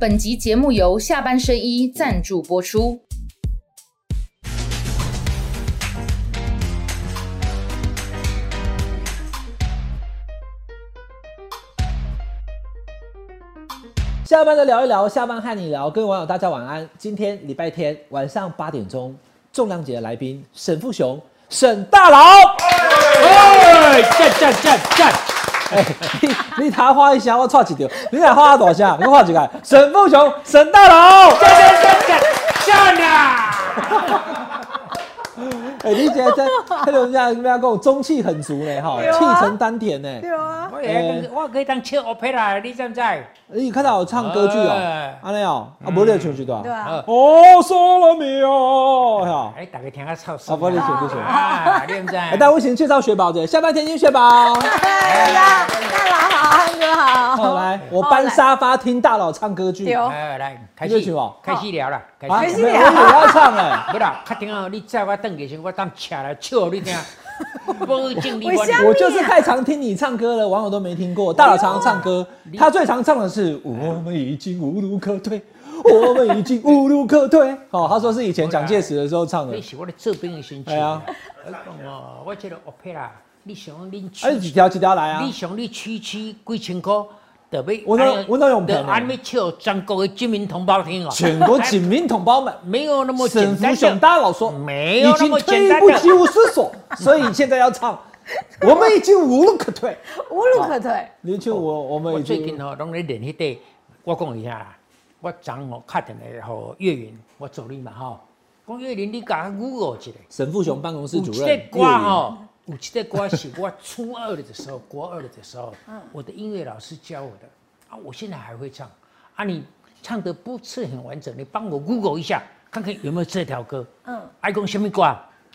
本集节目由下半身衣赞助播出。下班的聊一聊，下班和你聊，各位网友大家晚安。今天礼拜天晚上八点钟，重量级的来宾沈富雄，沈大佬。哎，赞赞赞赞！你你他画一下，我错几条，你来画多少？我画几个？沈富雄，沈大佬。赞赞赞赞赞呐！哎，你觉得这这人家人家跟我中气很足呢，哈，气沉丹田呢。对啊，我也我可以当唱 opera，你知不知？你看到我唱歌剧哦哎，安尼哦，啊，无你唱几段对。啊，哦，说了没有？哈。哎，大家听下唱啊，声。不，你唱，你选。啊，你唔知？哎，但我先介绍雪宝姐，下半天听雪宝。哎大大佬好，汉哥好，好，来，我搬沙发听大佬唱歌剧。对哦哎，来开始哦开始聊了，开啊，始始没有我也要唱哎。不啦，确定哦，你载我等下先，我当车来笑你听。我我就是太常听你唱歌了，网友都没听过。大佬常常唱歌，他最常唱的是“我们已经无路可退，我们已经无路可退”。哦，他说是以前蒋介石的时候唱的你。是我的做兵的心情。哎呀我我觉得 opera，你想恁哎，几条几条来啊你？想你区区几千块，就要我那我那用全国的军民同胞听哦。全国警民同胞们，没有那么沈简单福雄，大佬说，没有那已经么简单的。退不及无思所，所以现在要唱，我们已经无路可退。无路可退。你就我我们已经最近吼，拢咧练迄个，我讲一下啦。我昨吼打电话吼岳云，我助理嘛吼，讲岳云你甲我 Google 一下。沈富雄办公室主任有这个歌有这个歌写我初二的时候，国二的时候，嗯。我的音乐老师教我的。啊，我现在还会唱。啊。你唱的不是很完整，你帮我 Google 一下，看看有没有这条歌。嗯，爱讲什么歌？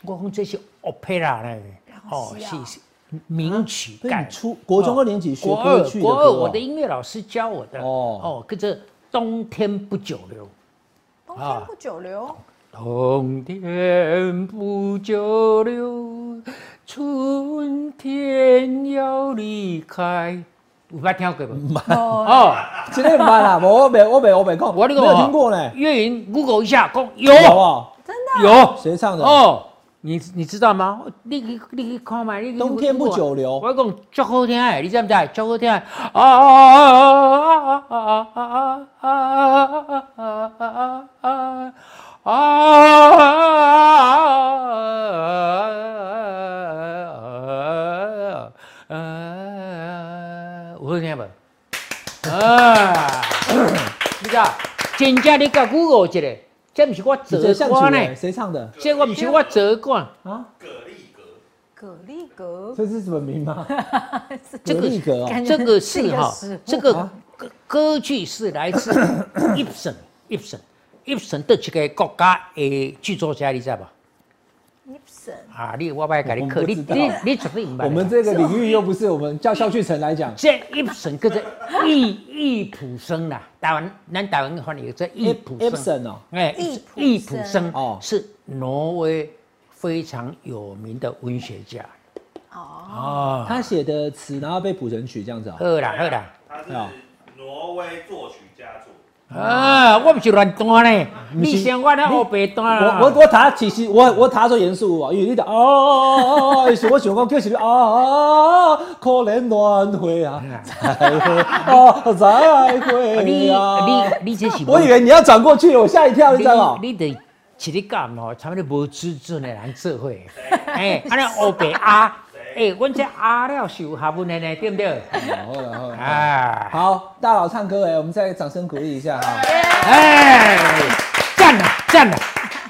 我讲这是 opera 呢，哦，是啊是是名曲所以改你初国中二年级学国二歌国二，歌哦我的音乐老师教我的。哦。哦，跟着冬天不久留。冬天不久留，冬天不久留，春天要离开。有捌听过无？哦，哦，今天很慢啦，我我没我没我没空，我那个没有听过呢，岳云 Google 一下，讲有有不好？真的有谁唱的？哦，你你知道吗？你去你去看嘛，你去冬天不久留我讲足好听的，你知唔知？足好听的啊啊啊啊啊啊啊啊啊啊啊！有好听无？啊！你知道？真正你甲 Google 一下，这不是我做你这像歌呢谁唱的这我不是我做歌。啊？蛤蜊格，这是什么名吗？这个这个是哈这个啊歌歌剧是来自 Ibsen，Ibsen，Ibsen 的一个国家的剧作家，你知道吧？Ibsen，啊，你我不给你课，你你你绝对明白。我们这个领域又不是我们叫肖旭成来讲，这 Ibsen 跟着易易普生啦，台湾咱台湾翻译这易普生，哦，哎易普生。生哦。哦，是挪威非常有名的文学家。哦，哦。他写的词，然后被谱成曲这样子啊。好啦好啦，他是啊挪威作曲家作，啊，我不是乱弹呢，你想我咧黑白弹啦。我我我他其实我我他做严肃哦，因为你的哦哦哦哦，是我想讲叫是你啊，可怜乱会啊，再会啊，再会啊。你你这是我以为你要转过去，我吓一跳，你知道吗？你你得一日干吼，差不多无资准的人做伙，哎，安尼黑白啊，哎，阮这阿廖是有学问的呢，对不对？好了好了哎，好，大佬唱歌哎，我们再掌声鼓励一下哈。哎，赞了赞了，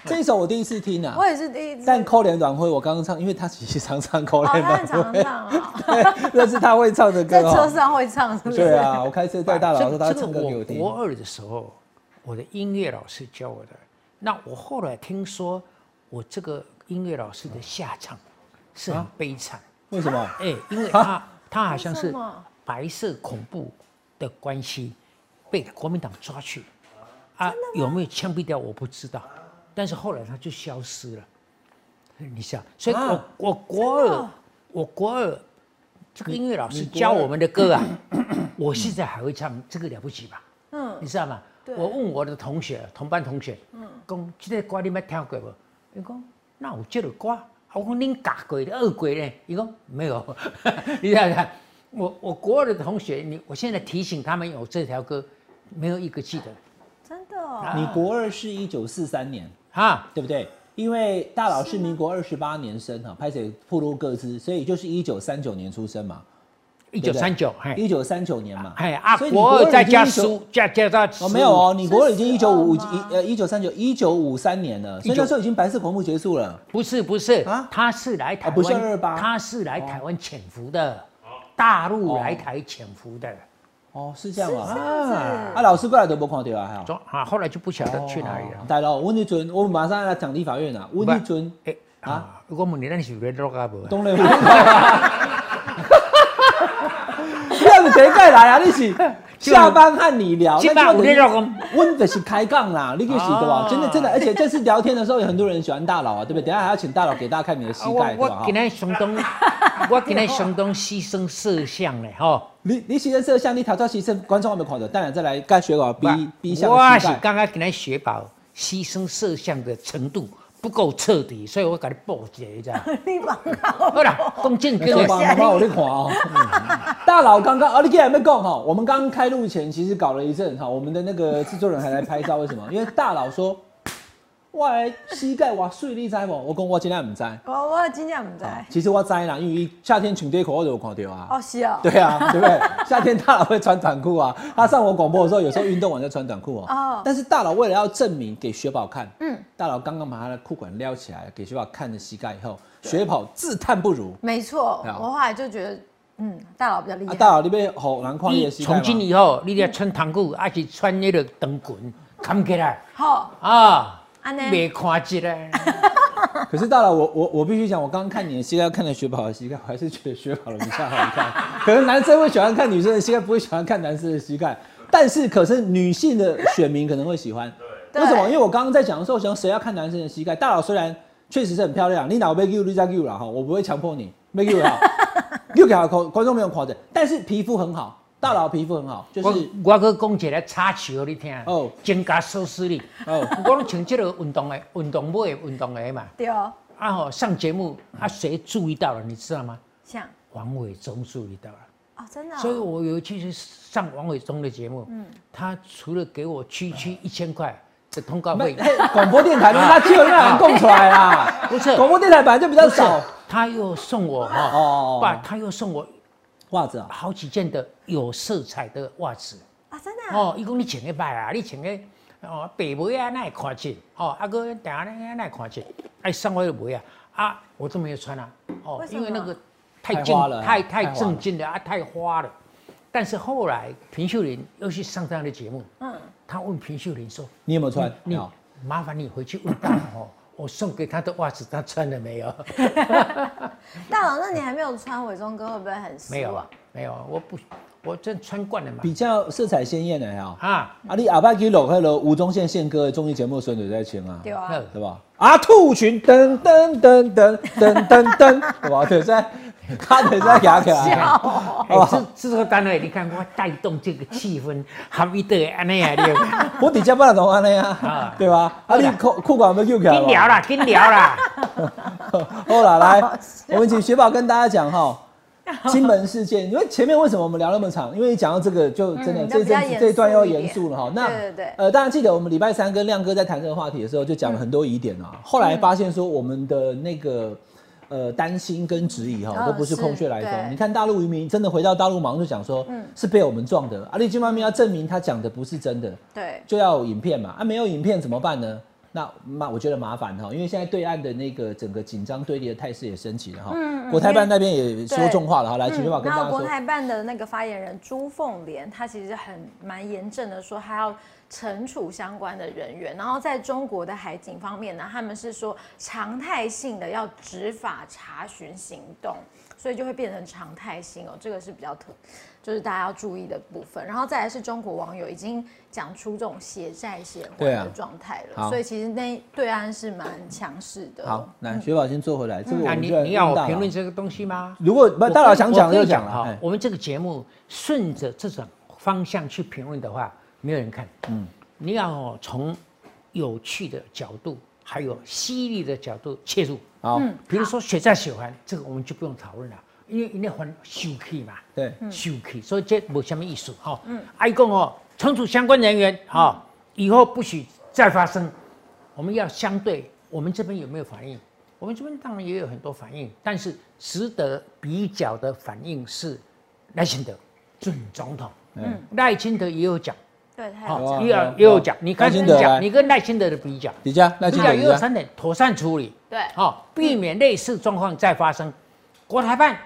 这一首我第一次听啊我，也是第一次，但扣脸短会我刚刚唱，因为他其实常唱扣哦，脸他很常短会，唱啊，对，那是他会唱的歌在车哦。上会唱，是不是？对啊，我开车带大佬的时候，他唱歌给我听。国二的时候，我的音乐老师教我的。那我后来听说，我这个音乐老师的下场是很悲惨。为什么？哎、因为他他好像是白色恐怖的关系，被国民党抓去，啊，有没有枪毙掉我不知道，但是后来他就消失了。你想，所以我、啊。我国二，我国二这个音乐老师教我们的歌啊，我现在还会唱，这个了不起吧？嗯，你知道吗？我问我的同学，同班同学，嗯，讲这个歌你捌听过不？你讲那我接着歌，啊我讲恁假鬼的二鬼呢？伊讲没有，你看看，我我国二的同学，你我现在提醒他们有这条歌，没有一个记得真的哦，你国二是一九四三年，啊。对不对？因为大佬是民国二十八年生哈，拍摄铺路各自，所以就是一九三九年出生嘛，一九三九，一九三九年嘛。哎啊，所以你国二再加已经19书，加加到哦，没有哦，你国二已经一九五一呃一九三九一九五三年了，所以那时候已经白色恐怖结束了。不是不是啊他是来台啊不是湾，228他是来台湾潜伏的，大陆来台潜伏的，哦，是这样啊。啊，老师过来都没看到啊，还有。走啊，后来就不晓得去哪里了。大佬，温一尊，我们马上要来讲立法院啊。温一尊，哎啊，我问你，咱是有联络啊无？东雷，你要是第一届来啊，你是 下班和你聊，今晚有联络讲，温的是开杠啦，你就是对吧？哦真的真的，而且这次聊天的时候，有很多人喜欢大佬啊，对不对？等下还要请大佬给大家看你的膝盖，我今天相当，我今天相当牺牲摄像嘞吼。你你牺牲摄像，你头照牺牲，观众还没看到，当然再来该学稿逼逼向我是。刚刚今天雪宝牺牲摄像的程度不够彻底，所以我给你补一下，你知道吗？你蛮好。好啦，讲正经的，小帮帮我你看哦。大佬刚刚哦，你还没讲哈，我们刚刚开录前其实搞了一阵哈，我们的那个制作人还来拍照，为什么？因为大佬说，我的膝盖哇碎，你知不？我讲我今天唔知，我我真正唔知。其实我知啦，因为夏天穿短裤我就有看到啊。哦，是哦。对啊，对不对？夏天大佬会穿短裤啊，他上我广播的时候，有时候运动完就穿短裤哦。哦但是大佬为了要证明给雪宝看，嗯，大佬刚刚把他的裤管撩起来，给雪宝看着膝盖以后，雪宝自叹不如。没错，我后来就觉得，嗯，大佬比较厉啊，害。大佬你被好难看你你的膝从今以后，你得穿长裤，还是穿那个长裙，看起来好，啊，安尼没看起来。可是大佬，我我我必须讲，我刚刚看你的膝盖，看了雪宝的膝盖，我还是觉得雪宝的比较好看。可能男生会喜欢看女生的膝盖，不会喜欢看男生的膝盖。但是，可是女性的选民可能会喜欢。对为什么？因为我刚刚在讲的时候，想谁要看男生的膝盖？大佬虽然确实是很漂亮，你哪被 Q 你再 Q 了哈，我不会强迫你，没 Q 好，Q 给好观 观众没有夸张，但是皮肤很好，大佬皮肤很好，就是我去讲一个插曲给你听，哦哦，增加收视率。哦哦，我拢穿这个运动的运动帽的运动鞋嘛，对哦，啊吼上节目啊谁注意到了，你知道吗？像王伟忠注意到了。哦，真的哦。所以我有一次去上王伟忠的节目，嗯他除了给我区区一千块的通告费，广播电台，他基本上供出来啦。不是广播电台本来就比较少。他又送我哈，哦爸，他又送我袜子啊，好几件的有色彩的袜子。啊，真的啊。哦，伊讲你穿个歹啊，你穿个哦白梅啊，那会看见。哦，啊哥等下那那会看见，哎上我的梅啊，啊我都没有穿啊，哦因为那个太正太花了太太正经了啊，太花了。但是后来平秀玲又去上这样的节目，嗯，他问平秀玲说你有没有穿？：“你好麻烦你回去问哦，我送给他的袜子他穿了没有？大佬，那你还没有穿伪装哥，会不会很失望没有啊？，没有啊，我不，我真穿惯了嘛。比较色彩鲜艳的哈。啊，啊，你阿爸给落开了吴宗宪宪哥的综艺节目，孙女在请啊，对啊。那对吧？啊，兔群噔噔噔噔噔噔噔，对吧？对在，他对在牙起来。笑哦哎，制制作单位，你看我带动这个气氛，合一的安尼啊，我底下不能同安尼啊啊，对吧？啊，你裤裤管有没有起来？紧聊。啦，跟聊啦。好了，来，我们请雪宝跟大家讲哈。金门事件，因为前面为什么我们聊那么长？因为讲到这个，就真的嗯这一阵子比较严肃这一段又一点严肃了哈。那对对对呃，大家记得我们礼拜三跟亮哥在谈这个话题的时候，就讲了很多疑点啊。后来发现说我们的那个呃担心跟质疑哈，嗯都不是空穴来风。你看大陆渔民真的回到大陆，马上就讲说嗯是被我们撞的。阿里金方面要证明他讲的不是真的，对，就要有影片嘛。啊，没有影片怎么办呢？那那我觉得麻烦哈，因为现在对岸的那个整个紧张对立的态势也升级了哈。嗯嗯国台办那边也说重话了哈，来，请雪宝跟然后国大家说。台办的那个发言人朱凤莲，他其实很蛮严正的说，他要惩处相关的人员。然后在中国的海警方面呢，他们是说常态性的要执法查询行动，所以就会变成常态性哦，这个是比较特，就是大家要注意的部分。然后再来是中国网友已经讲出这种血债血还的状态了，好所以其实那对岸是蛮强势的。好，那，雪宝先坐回来。这个我那你们就你要我评论这个东西吗？如果不大佬想讲就讲了。哈哎，我们这个节目顺着这种方向去评论的话，没有人看。嗯，你要哦从有趣的角度，还有犀利的角度切入。好，比如说血债血还，这个我们就不用讨论了，因为因为还休气嘛，对，休气，所以这没什么意思哈。嗯，爱讲哦，惩处相关人员哈，以后不许再发生。我们要相对，我们这边有没有反应？我们这边当然也有很多反应，但是值得比较的反应是赖清德准总统。嗯，赖清德也有讲，对，他好有讲也有有也有讲，你赖跟清德来讲，你跟赖清德的比较，比较那比较清德比较，也有三点：妥善处理，对，好、避免类似状况再发生。国台办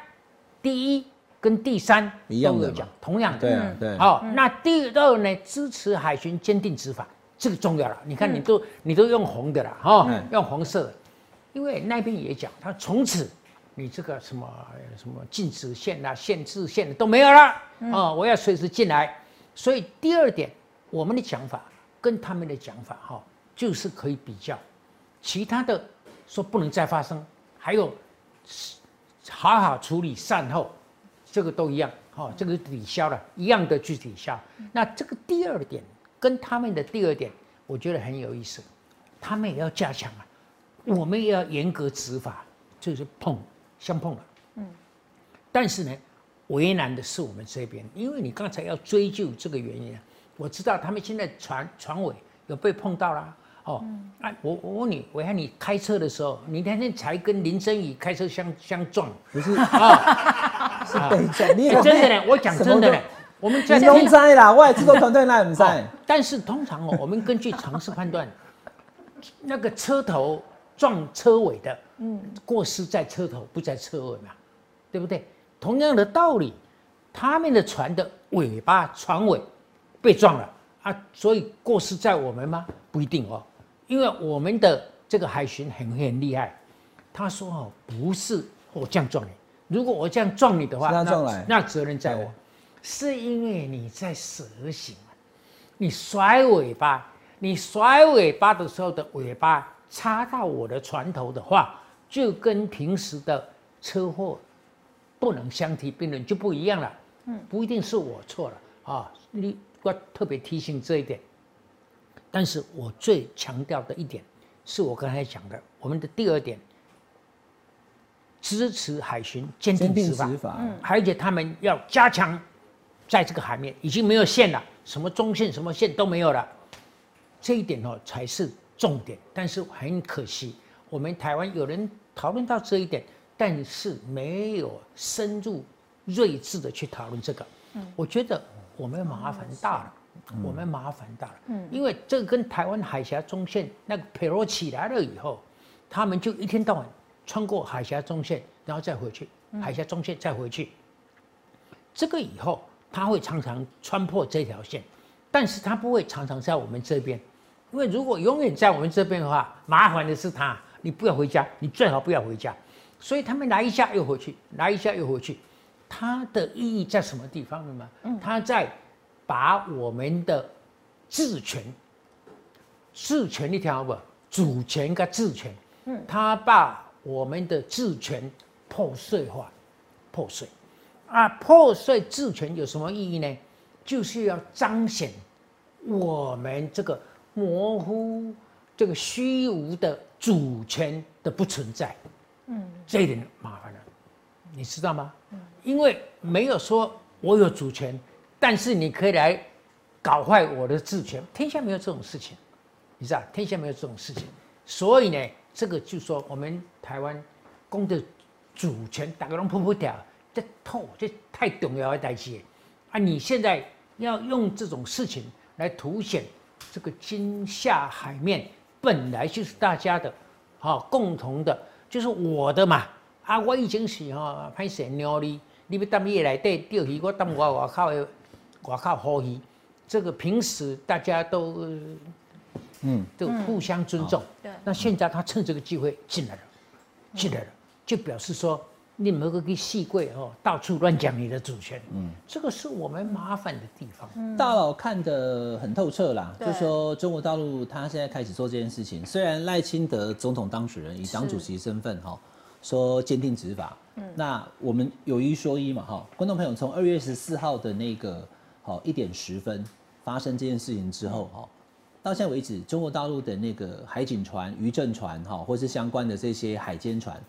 第一跟第三一样的嘛。都有讲，同样的。对啊，对，好、那第二呢，支持海巡坚定执法，这个重要了。你看，你都、你都用红的了，哈、嗯。用红色的，因为那边也讲，他从此你这个什么什么禁止线啊、限制线的都没有了，哦，我要随时进来。所以第二点，我们的讲法跟他们的讲法，哈、就是可以比较。其他的说不能再发生，还有好好处理善后，这个都一样，哦，这个抵消了，一样的去抵消。那这个第二点跟他们的第二点，我觉得很有意思，他们也要加强啊，我们也要严格执法，就是碰相碰了，嗯。但是呢，为难的是我们这边，因为你刚才要追究这个原因啊，我知道他们现在船船尾有被碰到啦。哦，哎、我我问你，我看你开车的时候，你那天才跟林真宇开车相相撞不是啊？是北站，你也真的呢，我讲真的呢，我们在你拢知啦，我也制作团队那唔知。哦但是通常哦，我们根据常识判断，那个车头撞车尾的，嗯，过失在车头，不在车尾嘛，对不对？同样的道理，他们的船的尾巴、船尾被撞了。啊，所以过失在我们吗？不一定哦，因为我们的这个海巡很很厉害，他说哦，不是我这样撞你，如果我这样撞你的话，他那撞来。那责任在我，是因为你在蛇行啊。你甩尾巴，你甩尾巴的时候的尾巴插到我的船头的话，就跟平时的车祸不能相提并论，就不一样了。嗯，不一定是我错了。啊，你我特别提醒这一点。但是我最强调的一点，是我刚才讲的，我们的第二点，支持海巡坚坚定定执法，执法，而且他们要加强在这个海面已经没有线了，什么中线、什么线都没有了，这一点哦才是重点。但是很可惜，我们台湾有人讨论到这一点，但是没有深入睿智的去讨论这个。我觉得我们麻烦大了。我们麻烦大了，嗯，因为这个跟台湾海峡中线那个佩洛起来了以后，他们就一天到晚穿过海峡中线，然后再回去，海峡中线再回去，这个以后他会常常穿破这条线，但是他不会常常在我们这边，因为如果永远在我们这边的话，麻烦的是他，你不要回家，你最好不要回家，所以他们来一下又回去，来一下又回去，它的意义在什么地方呢嘛？它在把我们的治权，治权你听好不？主权跟治权，嗯，它把我们的治权破碎化，破碎。啊，破碎治权有什么意义呢？就是要彰显我们这个模糊、这个虚无的主权的不存在。嗯，这一点麻烦了，你知道吗？因为没有说我有主权，但是你可以来搞坏我的治权，天下没有这种事情，你知道？天下没有这种事情，所以呢，这个就说我们台湾公的主权大家都扑扑掉。这透这太重要的代志啊！你现在要用这种事情来凸显这个金夏海面本来就是大家的，好、共同的，就是我的嘛啊！我已经是哈歹势鸟你，你要当夜来底钓鱼，我当我外口的外口好鱼，这个平时大家都嗯，都互相尊重。对。那现在他趁这个机会进来了，进来了，就表示说你们个个细贵哦，到处乱讲你的主权，嗯，这个是我们麻烦的地方。大佬看得很透彻啦，就说中国大陆他现在开始做这件事情，虽然赖清德总统当选人以党主席身份哈，说坚定执法，那我们有一说一嘛哈，观众朋友从二月十四号的那个好一点十分。发生这件事情之后，哈，到现在为止，中国大陆的那个海警船、渔政船，哈，或是相关的这些海监船，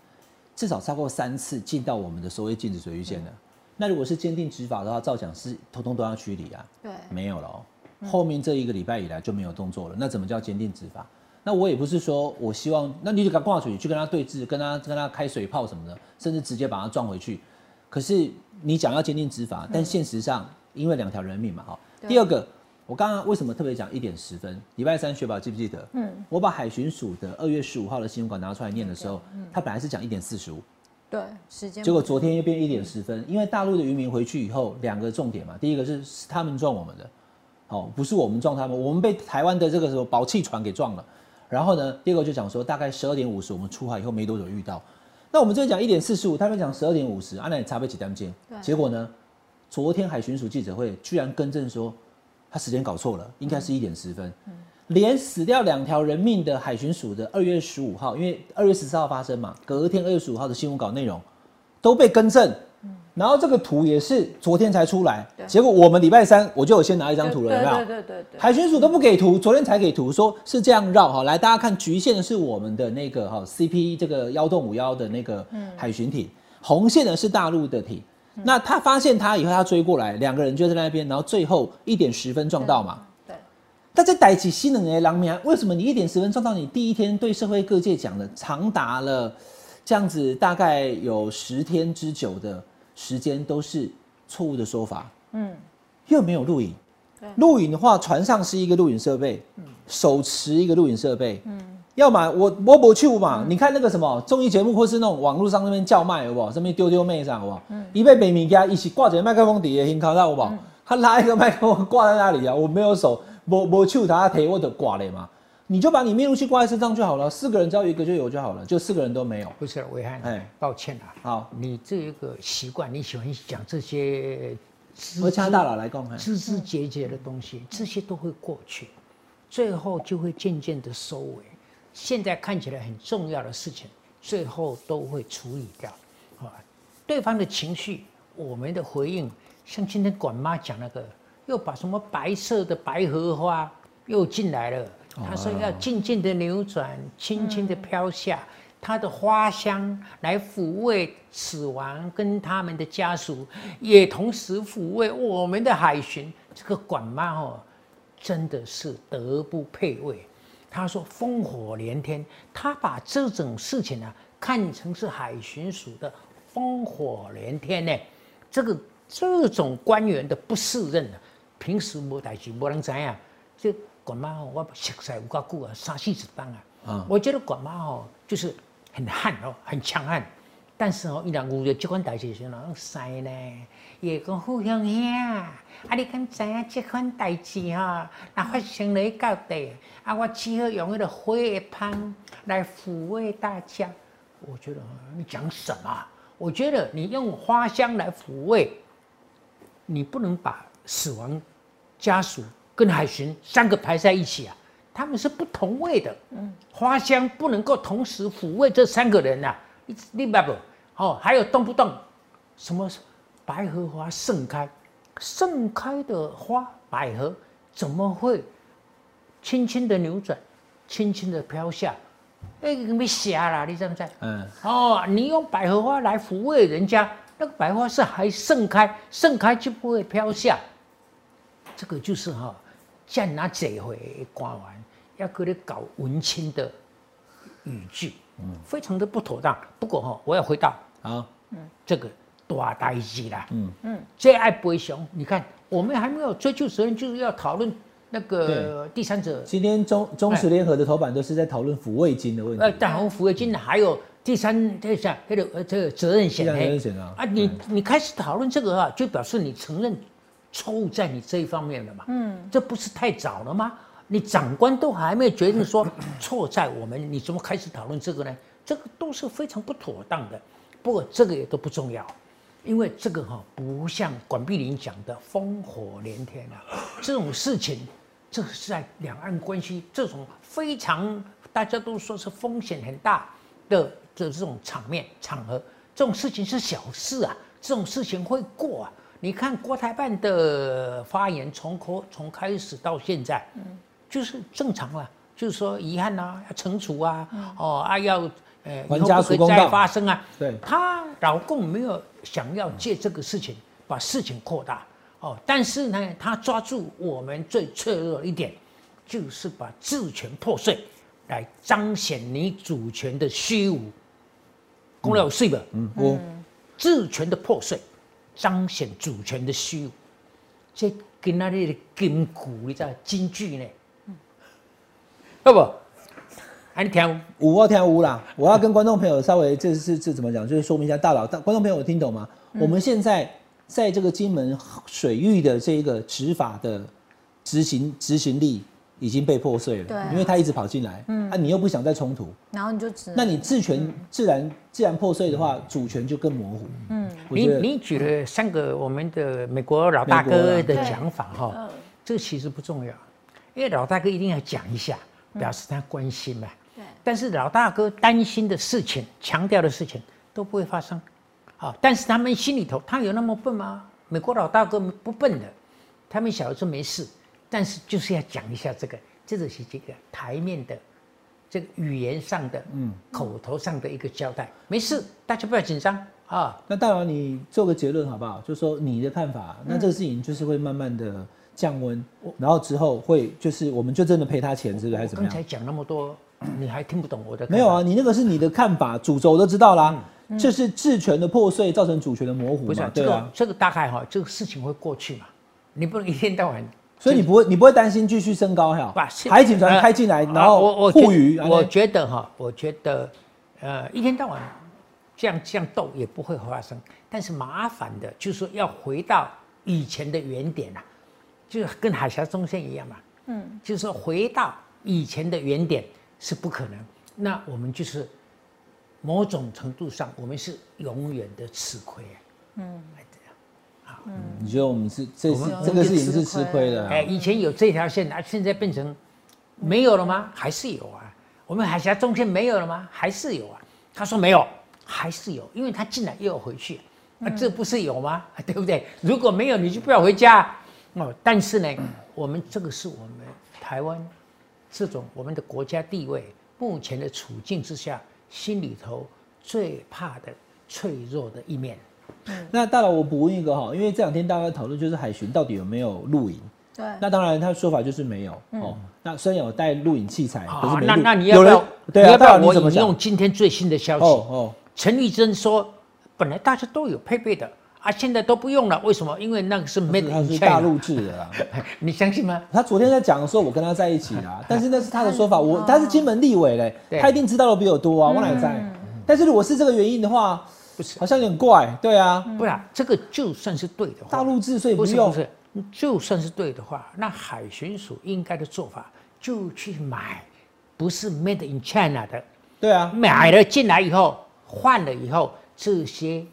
至少超过三次进到我们的所谓禁止水域线的。那如果是坚定执法的话，照讲是通通都要驱离啊。对，没有了哦。后面这一个礼拜以来就没有动作了，那怎么叫坚定执法？那我也不是说我希望，那你就给他挂水去跟他对峙，跟他跟他开水炮什么的，甚至直接把他撞回去。可是你讲要坚定执法，但现实上因为两条人命嘛，哈。第二个，我刚刚为什么特别讲一点十分？礼拜三雪宝记不记得？嗯，我把海巡署的二月十五号的新闻稿拿出来念的时候，他本来是讲一点四十五，对，时间。结果昨天又变一点十分，因为大陆的渔民回去以后，两个重点嘛，第一个是他们撞我们的。哦，不是我们撞他们，我们被台湾的这个什么宝气船给撞了。然后呢，第二个就讲说，大概十二点五十我们出海以后没多久遇到。那我们这边讲一点四十五，他们讲十二点五十，阿那差不几单间。结果呢，昨天海巡署记者会居然更正说，他时间搞错了，应该是一点十分。连死掉两条人命的海巡署的二月十五号，因为二月十四号发生嘛，隔天二月十五号的新闻稿内容都被更正。然后这个图也是昨天才出来，结果我们礼拜三我就有先拿一张图了，有没有？对对对对。海巡署都不给图，昨天才给图，说是这样绕哈。来，大家看，局限的是我们的那个哈 CP 这个幺洞五幺的那个海巡艇，红线的是大陆的艇。那他发现他以后，他追过来，两个人就在那边，然后最后一点十分撞到嘛。对。但在逮起新人的狼民，为什么你一点十分撞到？你第一天对社会各界讲的长达了这样子，大概有十天之久的。时间都是错误的说法，嗯，又没有录影，录影的话，船上是一个录影设备，嗯，手持一个录影设备，嗯，要么我我不去嘛，你看那个什么综艺节目或是那种网络上那边叫卖好不好？上面丢丢妹上好不好？嗯，一被北米家一起挂着麦克风底下听看到好不好？他拉一个麦克风挂在那里啊，我没有手，我我去他提我的挂嘞嘛。你就把你灭路器挂在身上就好了，四个人只要一个就有就好了，就四个人都没有。不是伟汉，哎，抱歉啊，好，你这一个习惯，你喜欢讲这些，我掐大佬来讲，枝枝节节的东西，这些都会过去，最后就会渐渐的收尾。现在看起来很重要的事情，最后都会处理掉，啊，对方的情绪，我们的回应，像今天管妈讲那个，又把什么白色的白荷花又进来了。他说要静静的扭转，轻轻的飘下，它的花香来抚慰死亡跟他们的家属，也同时抚慰我们的海巡。这个管妈哦，真的是德不配位。他说烽火连天，他把这种事情呢看成是海巡署的烽火连天呢。这个这种官员的不胜任呢，平时没代志，没人知啊，就。管妈哦，我熟悉有够久啊，三四十档啊。我觉得管妈哦，就是很悍哦，很强悍。但是哦，伊若遇到这款代志时，哪能使呢？也讲互相兄，啊，你敢知影这款代志哈？那发生在到底，啊，我只好用迄个花香来抚慰大家。我觉得你讲什么？我觉得你用花香来抚慰，你不能把死亡家属。跟海巡三个排在一起啊，他们是不同位的。嗯，花香不能够同时抚慰这三个人呐。你明白不？哦，还有动不动什么白荷花盛开，盛开的花百合怎么会轻轻的扭转，轻轻的飘下？哎，没瞎了，你知不知？嗯。哦，你用百合花来抚慰人家，那个百合花是还盛开，盛开就不会飘下。这个就是哈。像拿这回刮完，要给你搞文青的语句，嗯，非常的不妥当。不过哈，我要回到啊，嗯，这个大代志啦，嗯嗯，最爱悲雄。你看，我们还没有追究责任，就是要讨论那个第三者。今天中中时联合的头版都是在讨论抚慰金的问题。呃，但红抚慰金还有第三这项这个这个责任险。责任险啊！啊，你你开始讨论这个啊，就表示你承认。错误在你这一方面了嘛？嗯，这不是太早了吗？你长官都还没有决定说 错在我们，你怎么开始讨论这个呢？这个都是非常不妥当的。不过这个也都不重要，因为这个哈不像管碧林讲的烽火连天啊，这种事情，这是在两岸关系这种非常大家都说是风险很大的的这种场面场合，这种事情是小事啊，这种事情会过啊。你看国台办的发言从开从开始到现在，就是正常了，就是说遗憾啊，要惩处啊，哦啊要呃以家不再发生啊。对他老共没有想要借这个事情把事情扩大哦，但是呢，他抓住我们最脆弱的一点，就是把治权破碎，来彰显你主权的虚无。公了有睡吧？嗯，我治权的破碎，彰显主权的虚无。这跟那里的金句，你知道金句呢？要不？啊，你听五二天五啦，我要跟观众朋友稍微这是这怎么讲，就是说明一下大佬，大观众朋友有听懂吗？我们现在在这个金门水域的这个执法的执行执行力已经被破碎了，对啊。因为他一直跑进来，嗯，啊，你又不想再冲突，然后你就只那你治权自然自然破碎的话，主权就更模糊，嗯，你你举了三个我们的美国老大哥的讲法哈，这个其实不重要，因为老大哥一定要讲一下，表示他关心嘛。对。但是老大哥担心的事情、强调的事情都不会发生，啊！但是他们心里头，他有那么笨吗？美国老大哥不笨的，他们小时候没事，但是就是要讲一下这个，这个是这个台面的这个语言上的、嗯，口头上的一个交代。没事，大家不要紧张啊。那大王你做个结论好不好？就说你的看法，那这个事情就是会慢慢的降温，然后之后会就是我们就真的赔他钱，是不是还是怎么样？刚才讲那么多，你还听不懂我的？没有啊，，你那个是你的看法，主轴都知道啦。这是治权的破碎造成主权的模糊不是、嘛啊？这。个这个大概哈，这个事情会过去嘛，你不能一天到晚。所以你不会，你不会担心继续升高哈把？海警船呃开进来，啊然后我我觉护渔，我觉得哈，我觉得呃，一天到晚这样这样斗也不会发生。但是麻烦的就是说要回到以前的原点啊，就是跟海峡中线一样嘛，嗯，就是说回到以前的原点是不可能。那我们就是某种程度上，我们是永远的吃亏啊。嗯，你觉得我们是这是这个事情是吃亏的啊？哎，以前有这条线啊，现在变成没有了吗？还是有啊。我们海峡中线没有了吗？还是有啊。他说没有，还是有，因为他进来又要回去，那、这不是有吗？对不对？如果没有，你就不要回家哦。但是呢，我们这个是我们台湾这种我们的国家地位目前的处境之下，心里头最怕的脆弱的一面。那大佬，我补问一个哈，因为这两天大家在讨论就是海巡到底有没有录影？对那当然，他说法就是没有哦。那虽然有带录影器材，可是没录。那那你要不要？对啊，你要不要大佬你怎么想？我引用今天最新的消息？哦哦，陈玉珍说，本来大家都有配备的啊，现在都不用了，为什么？因为那个是 made 他 in 是 China 大陆制的啦。你相信吗？他昨天在讲的时候，我跟他在一起啦，但是那是他的说法，我他是金门立委嘞，他一定知道的比我多啊，我哪在？但是如果是这个原因的话，好像有点怪，对啊，不是啊，这个就算是对的话，大陆制所以不用。不是不，是，就算是对的话，那海巡署应该的做法就去买，不是 made in China 的，对啊，买了进来以后换了以后，这些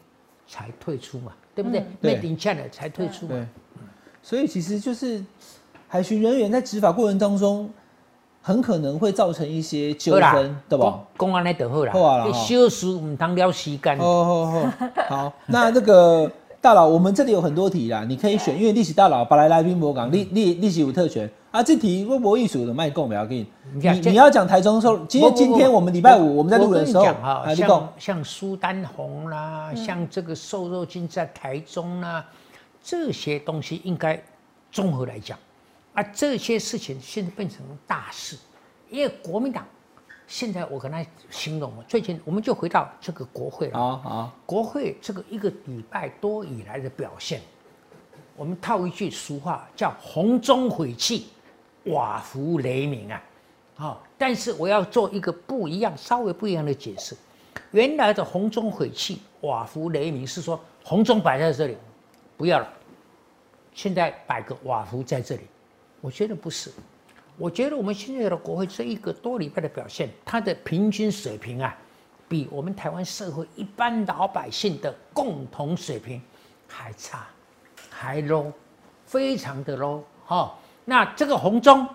才退出嘛，对不对、对。m a d e in China 才退出嘛。所以其实就是海巡人员在执法过程当中，很可能会造成一些纠纷，对吧？公公安来就好啦，好啊啦你哈小事唔当了时间。哦哦哦，好，那这个大佬，我们这里有很多题啦，你可以选，因为历史大佬本来来宾博港，历历历史有特权。啊，这题微博艺术的卖供不要给你，你你你要讲台中时候，今天今天我们礼拜五我们在录的时候，啊，像像苏丹红啦，像这个瘦肉精在台中啦，这些东西应该综合来讲，啊，这些事情现在变成大事，因为国民党现在我跟他形容，最近我们就回到这个国会了。啊啊，国会这个一个礼拜多以来的表现，我们套一句俗话叫“红中毁气，瓦伏雷鸣”啊，好、但是我要做一个不一样、稍微不一样的解释。原来的“红中毁气，瓦伏雷鸣”是说红中摆在这里，不要了，现在摆个瓦伏在这里，我觉得不是。我觉得我们现在的国会这一个多礼拜的表现，它的平均水平啊，比我们台湾社会一般老百姓的共同水平还差，还 low，非常的 low 哈、那这个红中，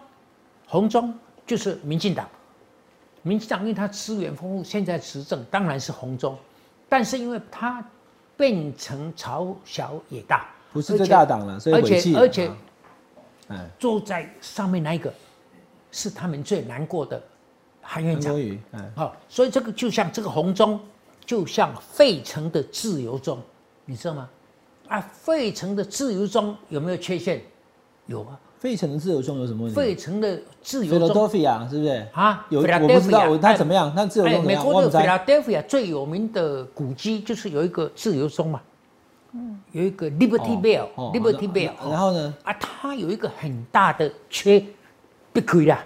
红中就是民进党，民进党因为它资源丰富，现在执政当然是红中，但是因为它变成朝小野大，不是最大党了，所以而且而且坐在上面那一个，是他们最难过的韩院长韩国。瑜，哎，好、所以这个就像这个红中，就像费城的自由中，你知道吗？啊，费城的自由中有没有缺陷？有啊，费城的自由中有什么问题？费城的自由中 Philadelphia 是不是？啊，有我不知道他怎么样，他自由哎，中怎么样？美国的 Philadelphia 最有名的古迹就是有一个自由钟嘛，有一个 Liberty 哦 Bell，Liberty 哦 Bell，然后呢？啊，它有一个很大的缺，不可以啦，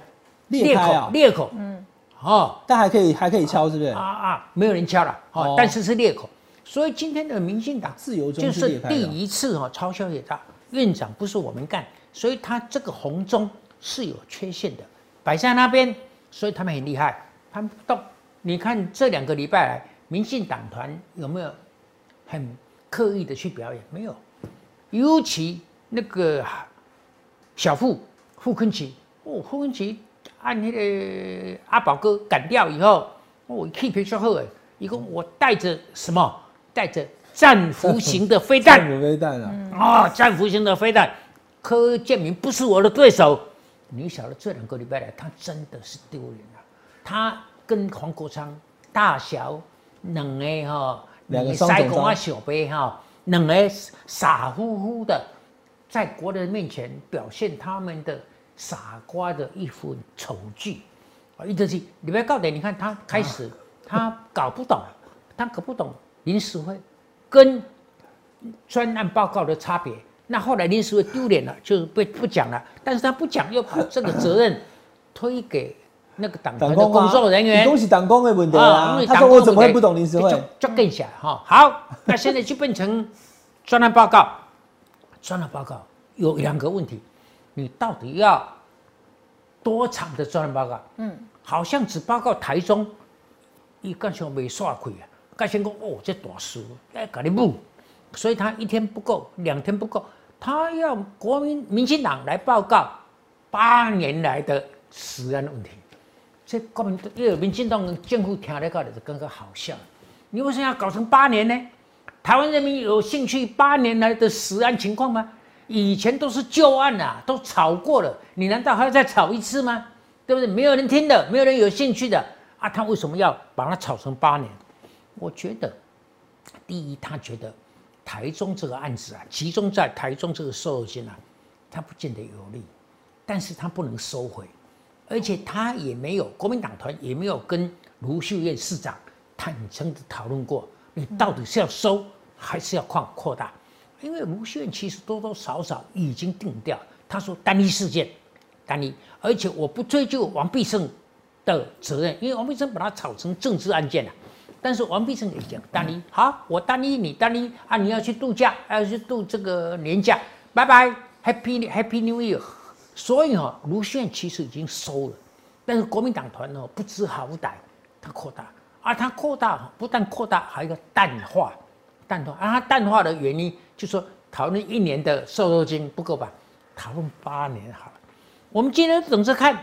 裂口，裂口，嗯，哦，但还可以还可以敲，是不是？啊？啊，没有人敲了，哦哦，但是是裂口，所以今天的民进党自由中就是第一次哈嘲笑也大，院长不是我们干，所以他这个红中是有缺陷的，摆在那边，所以他们很厉害，他们不动。你看这两个礼拜来，民进党团有没有很刻意的去表演？没有，尤其那个小傅傅昆奇，哦，傅昆奇按那个阿宝哥赶掉以后，哦，气皮说好诶，一共我带着什么？带着战俘型的飞弹战斧飞弹啊，啊、战俘型的飞弹，柯建明不是我的对手。你晓得这两个礼拜来，他真的是丢人了。他跟黄国昌大小两个哈，两个塞公啊小杯哈，两个傻乎乎的，在国人面前表现他们的傻瓜的一副丑剧啊！一直是礼拜告点，你看他开始他搞不懂，他搞不懂临时会跟专案报告的差别。那后来临时会丢脸了，就是被不讲了。但是他不讲，又把这个责任推给那个党团的工啊工作人员。恭喜党工的问题因啊！为他说我怎么会党工的不懂临时会？就就更小哈。好，那现在就变成专案报告。专案报告有两个问题，你到底要多长的专案报告？嗯，好像只报告台中，伊干像没刷开啊。干先讲哦，这大事，哎，搞你补，所以他一天不够，两天不够，他要国民民进党来报告八年来的食安问题。这国民因为民进党政府听来搞的是刚刚好笑，你为什么要搞成八年呢？台湾人民有兴趣八年来的食安情况吗？以前都是旧案啊，都炒过了，你难道还要再炒一次吗？对不对？没有人听的，没有人有兴趣的啊，他为什么要把它炒成八年？我觉得，第一，他觉得台中这个案子啊，集中在台中这个瘦肉精啊，他不见得有利，但是他不能收回。而且他也没有国民党团也没有跟卢秀燕市长坦诚的讨论过，你到底是要收还是要扩扩大？因为卢秀燕其实多多少少已经定掉，他说单一事件，单一，而且我不追究王必胜的责任，因为王必胜把他炒成政治案件了。但是王必胜也讲单一，好，我单一，你单一啊，你要去度假，要去度这个年假，拜拜，Happy Happy New Year。所以哈、卢炫其实已经收了，但是国民党团哦不知好歹，他扩大，而，他扩大不但扩大，还有一个淡化，淡化，啊，他淡化的原因就是说讨论一年的瘦肉精不够吧，讨论八年好了。我们今天等着看，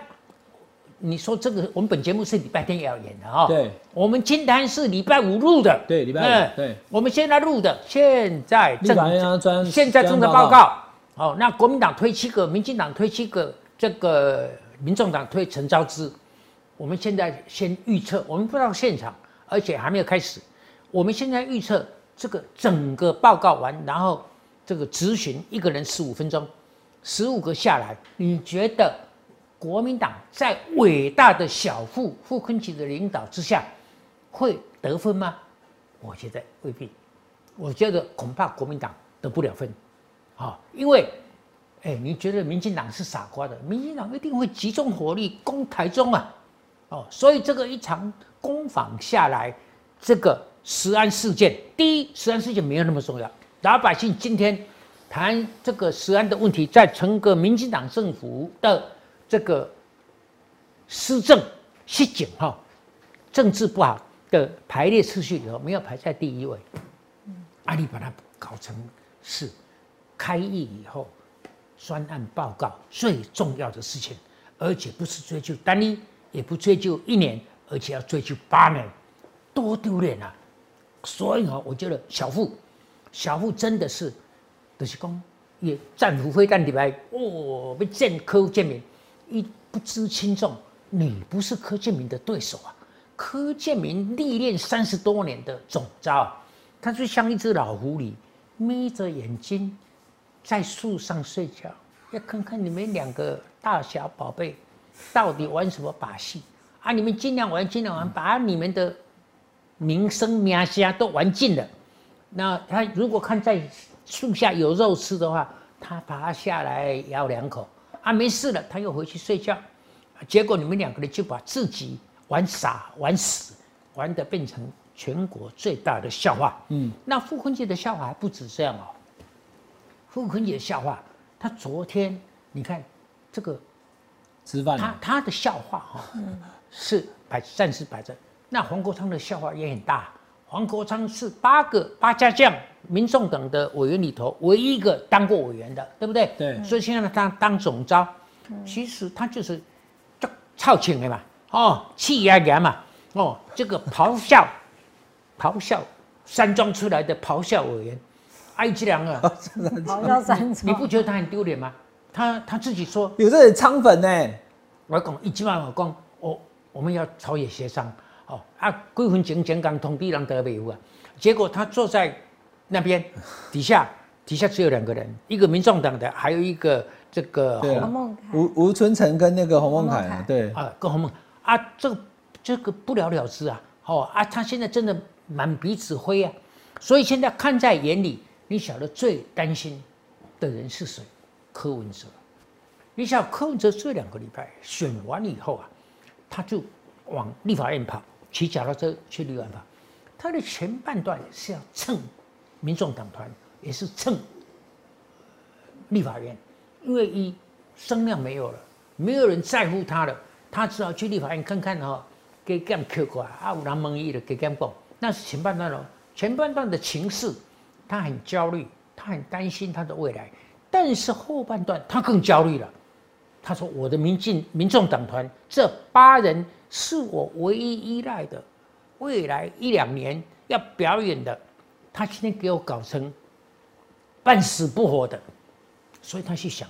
你说这个我们本节目是礼拜天也要演的哈、对，我们金坛是礼拜五录的，对礼拜五嗯对，我们现在录的，现在正立法院要专现在正在专报告。好、那国民党推七个，民进党推七个，这个民众党推陈昭之。我们现在先预测，我们不到现场，而且还没有开始。我们现在预测这个整个报告完，然后这个质询一个人十五分钟，十五个下来，你觉得国民党在伟大的小傅傅昆萁的领导之下会得分吗？我觉得未必，我觉得恐怕国民党得不了分。啊，因为，哎，你觉得民进党是傻瓜的？民进党一定会集中火力攻台中啊，哦，所以这个一场攻防下来，这个食安事件，第一，食安事件没有那么重要，老百姓今天谈这个食安的问题，在整个民进党政府的这个施政失警哈，政治不好的排列次序里头，没有排在第一位，阿里把它搞成是。开议以后，专案报告最重要的事情，而且不是追究单一，也不追究一年，而且要追究八年，多丢脸啊！所以啊，我觉得小傅，小傅真的是就是讲，也战俘飞弹里来，哦，被见柯建明，一不知轻重，你不是柯建明的对手啊。柯建明历练三十多年的总招，他就像一只老狐狸，眯着眼睛在树上睡觉，要看看你们两个大小宝贝到底玩什么把戏啊！你们尽量玩，尽量玩，把你们的名声名声都玩尽了。那他如果看在树下有肉吃的话，他爬下来咬两口啊，没事了，他又回去睡觉。结果你们两个人就把自己。玩傻玩死，玩的变成全国最大的笑话。嗯，那傅昆杰的笑话还不止这样哦。傅昆杰的笑话，他昨天你看这个吃饭，他他的笑话哈，是摆暂时摆着。那黄国昌的笑话也很大。黄国昌是八个八家将、民众党的委员里头唯一一个当过委员的，对不对？对。所以现在他当总召，其实他就是就操请的嘛。哦，气压压嘛，哦，这个咆哮，咆哮山庄出来的咆哮委员，哀吉良啊，咆哮山庄，你不觉得他很丢脸吗？他他自己说有这点仓粉呢，我讲一句话我讲，我我们要朝野协商，哦啊，归分前前刚通地人得维护啊，结果他坐在那边底下，底下只有两个人，一个民众党的，还有一个这个洪孟吴吴春成跟那个洪孟凯，对。啊，跟洪孟。啊，这个这个不了了之啊！哦啊，他现在真的满鼻子灰啊！所以现在看在眼里，你晓得最担心的人是谁？柯文哲。你想柯文哲这两个礼拜选完以后啊，他就往立法院跑，骑脚踏车去立法院。他的前半段是要蹭民众党团，也是蹭立法院，因为一声量没有了，没有人在乎他了。他只好去立法院看看哈，给干扣过啊，有人蒙意的给干讲，那是前半段喽。前半段的情势，他很焦虑，他很担心他的未来。但是后半段他更焦虑了。他说：“我的民进民众党团这八人是我唯一依赖的，未来一两年要表演的，他今天给我搞成半死不活的。”所以他去想，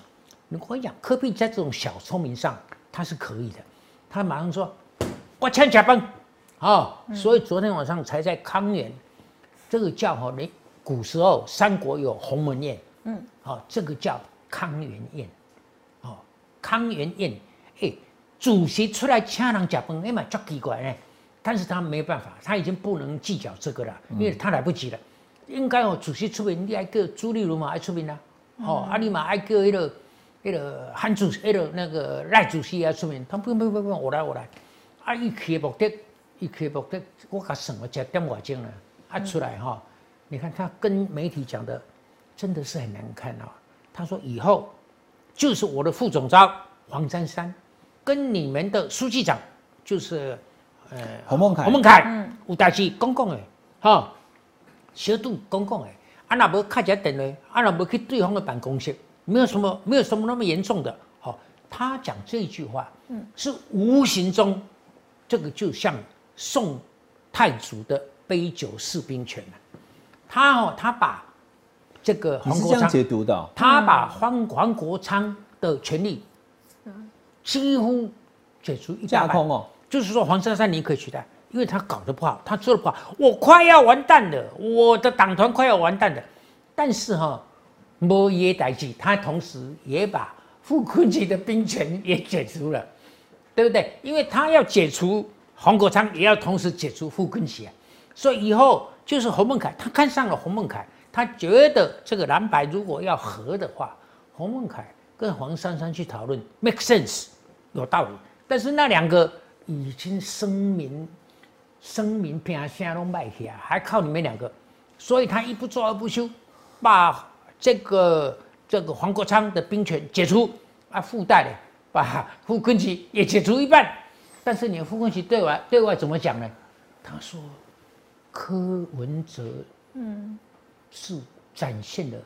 如果讲科比在这种小聪明上，他是可以的。他马上说：“我欠假崩，啊！所以昨天晚上才在康源，这个叫好，你古时候三国有鸿门宴，嗯，好，这个叫康元宴，哦，康元宴，哎，主席出来请人吃饭，哎嘛，足奇怪呢。但是他没办法，他已经不能计较这个了，因为他来不及了。应该哦，主席出名，你爱叫朱立伦嘛爱出名啊，哦，阿里嘛爱叫一个。那个韩主，那个那个赖主席也出名，他不用不用不用，我来我来，啊，一开目的，一开目的，我甲省了加点外钟了，啊出来哈，你看他跟媒体讲的，真的是很难看啊。他说以后就是我的副总召黄珊珊，跟你们的书记长就是呃洪孟凯，洪孟凯，有代志公共的哈，小杜公共的，啊那无开一电话，啊那无去对方的办公室。没有什么，没有什么那么严重的。好，他讲这句话，嗯，是无形中，这个就像宋太祖的杯酒释兵权他哦，他把这个黄国昌解读的，他把黄黄国昌的权利，几乎解除一架空哦。就是说，黄珊珊你可以取代，因为他搞得不好，他做的不好，我快要完蛋了，我的党团快要完蛋了。但是哈。摩耶代志，他同时也把傅昆萁的兵权也解除了，对不对？因为他要解除黄国昌，也要同时解除傅昆萁啊。所以以后就是洪孟凯，他看上了洪孟凯，他觉得这个蓝白如果要和的话，洪孟凯跟黄珊珊去讨论，make sense，有道理。但是那两个已经声明声名平声都卖起来，还靠你们两个，所以他一不做二不休，把。这个这个黄国昌的兵权解除啊，附带的把傅昆萁也解除一半，但是你傅昆萁对外对外怎么讲呢？他说柯文哲嗯是展现了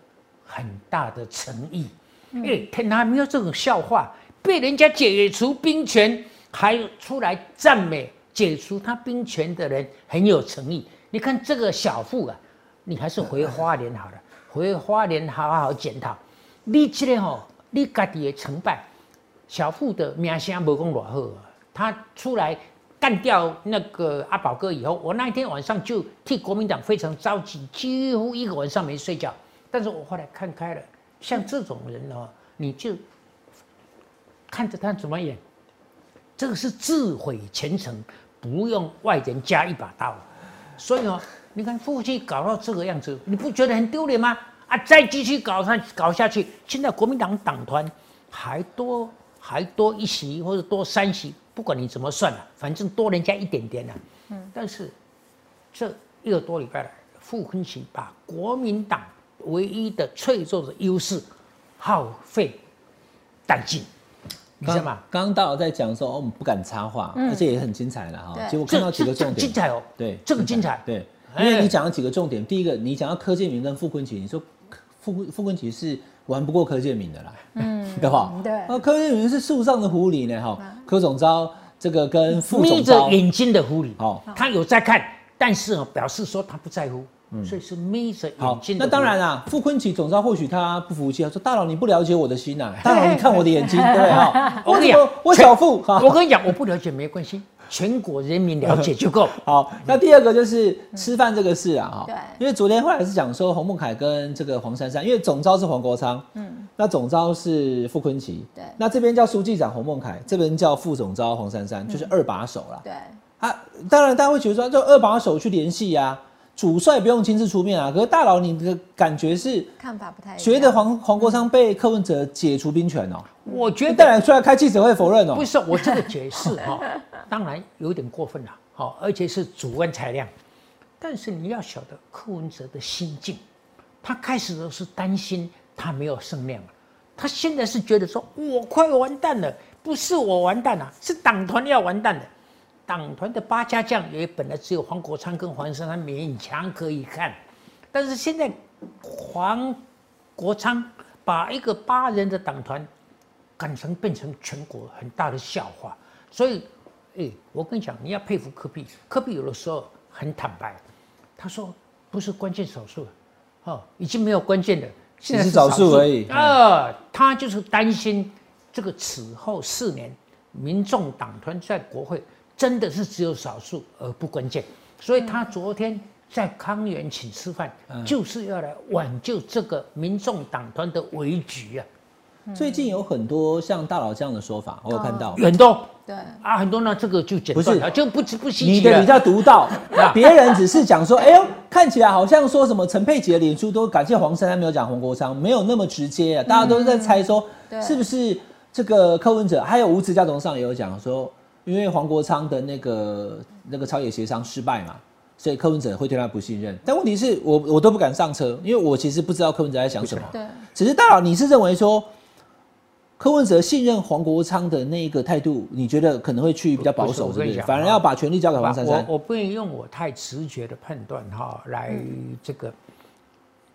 很大的诚意，哎，天哪，没有这种笑话，被人家解除兵权还出来赞美解除他兵权的人很有诚意。你看这个小傅啊，你还是回花莲好了。回花莲好好检讨。你这个吼，你家己的成败，小富的名声无讲偌好啊。他出来干掉那个阿宝哥以后，我那一天晚上就替国民党非常着急，几乎一个晚上没睡觉。但是我后来看开了，像这种人哦，你就看着他怎么演，这个是自毁前程，不用外人加一把刀。所以哦，你看夫妻搞到这个样子，你不觉得很丢脸吗？啊，再继续搞下搞下去，现在国民党党团还多还多一席或者多三席，不管你怎么算了，反正多人家一点点了。嗯，但是这一个多礼拜来，傅昆萁把国民党唯一的脆弱的优势耗费殆尽，你知道吗？刚刚大佬在讲说，哦，我们不敢插话，而且也很精彩了哈。对。结果看到几个重点，精彩哦，对，这个精彩。对，哎。因为你讲了几个重点，第一个，你讲到柯建明跟傅昆萁，你说傅傅昆萁是玩不过柯建明的啦，嗯，对吧？对啊，柯建明是树上的狐狸呢，哈，柯总招这个跟副总招，眯，着眼睛的狐狸，好他有在看，但是哦，表示说他不在乎，所以是眯着好眼，睛的。那当然，啦，傅昆萁总招或许他不服气，他说大佬你不了解我的心呐，大佬你看我的眼睛，对不对哈？我跟你讲我小傅？哈我跟你讲，我不了解没关系，全国人民了解就够。好，那第二个就是吃饭这个事啊，哈、对。因为昨天后来是讲说洪孟凯跟这个黄珊珊，因为总招是黄国昌，嗯，那总招是傅昆奇，对。那这边叫书记长洪孟凯，这边叫副总招黄珊珊，就是二把手啦。对，啊，当然大家会觉得说，就二把手去联系呀、主帅不用亲自出面啊，可是大佬你的感觉是看法不太一样。觉得黄黄国昌被柯文哲解除兵权哦、我觉得当然出来开记者会否认哦、不是我这个解释哈，当然有点过分了，好，而且是主观裁量。但是你要晓得柯文哲的心境，他开始都是担心他没有胜量了，他现在是觉得说我快完蛋了，不是我完蛋了，是党团要完蛋了。党团的八家将也本来只有黄国昌跟黄珊珊勉强可以看，但是现在黄国昌把一个八人的党团赶成变成全国很大的笑话，所以，哎，我跟你讲，你要佩服科比，科比有的时候很坦白，他说不是关键少数，哦，已经没有关键的，现在是少数而已。啊、他就是担心这个此后四年，民众党团在国会真的是只有少数而不关键，所以他昨天在康园请吃饭，就是要来挽救这个民众党团的危局啊，最近有很多像大佬这样的说法，我有看到。很多对，啊，很多呢，这个就简不是。短了，就不不稀奇你的比。较独到。啊，别人只是讲说，哎呦，看起来好像说什么陈佩琪的脸书都感谢黄珊珊没有讲黄国昌，没有那么直接啊，大家都是在猜说对。是不是这个柯文哲，还有吴子嘉董事长也有讲说，因为黄国昌的那个那个朝野协商失败嘛。所以柯文哲会对他不信任，但问题是我我都不敢上车，因为我其实不知道柯文哲在想什么。对，只是大佬，你是认为说柯文哲信任黄国昌的那一个态度，你觉得可能会去比较保守，是不是？反而要把权力交给黄珊我珊。我不愿意用我太直觉的判断哈来这个、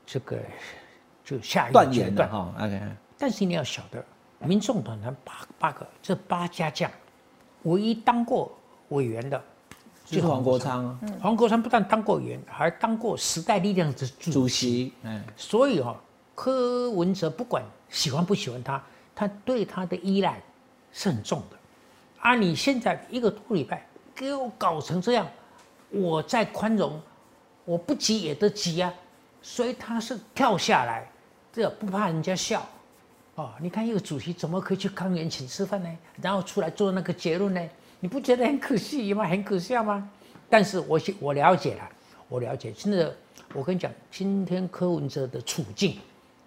这个就下一个断。言的哈，OK，但是你要晓得，民众党团八八个这八家将，唯一当过委员的就是黄国。昌啊黄国昌不但当过委员，还当过时代力量的主主席。席，哎，所以哈、柯文哲不管喜欢不喜欢他，他对他的依赖是很重的。啊，你现在一个多礼拜给我搞成这样，我再宽容，我不急也得急啊。所以他是跳下来，这不怕人家笑。哦，你看一个主席怎么可以去康园请吃饭呢？然后出来做那个结论呢？你不觉得很可惜吗？很可笑吗？但是我我了解了，我了解，真的，我跟你讲，今天柯文哲的处境，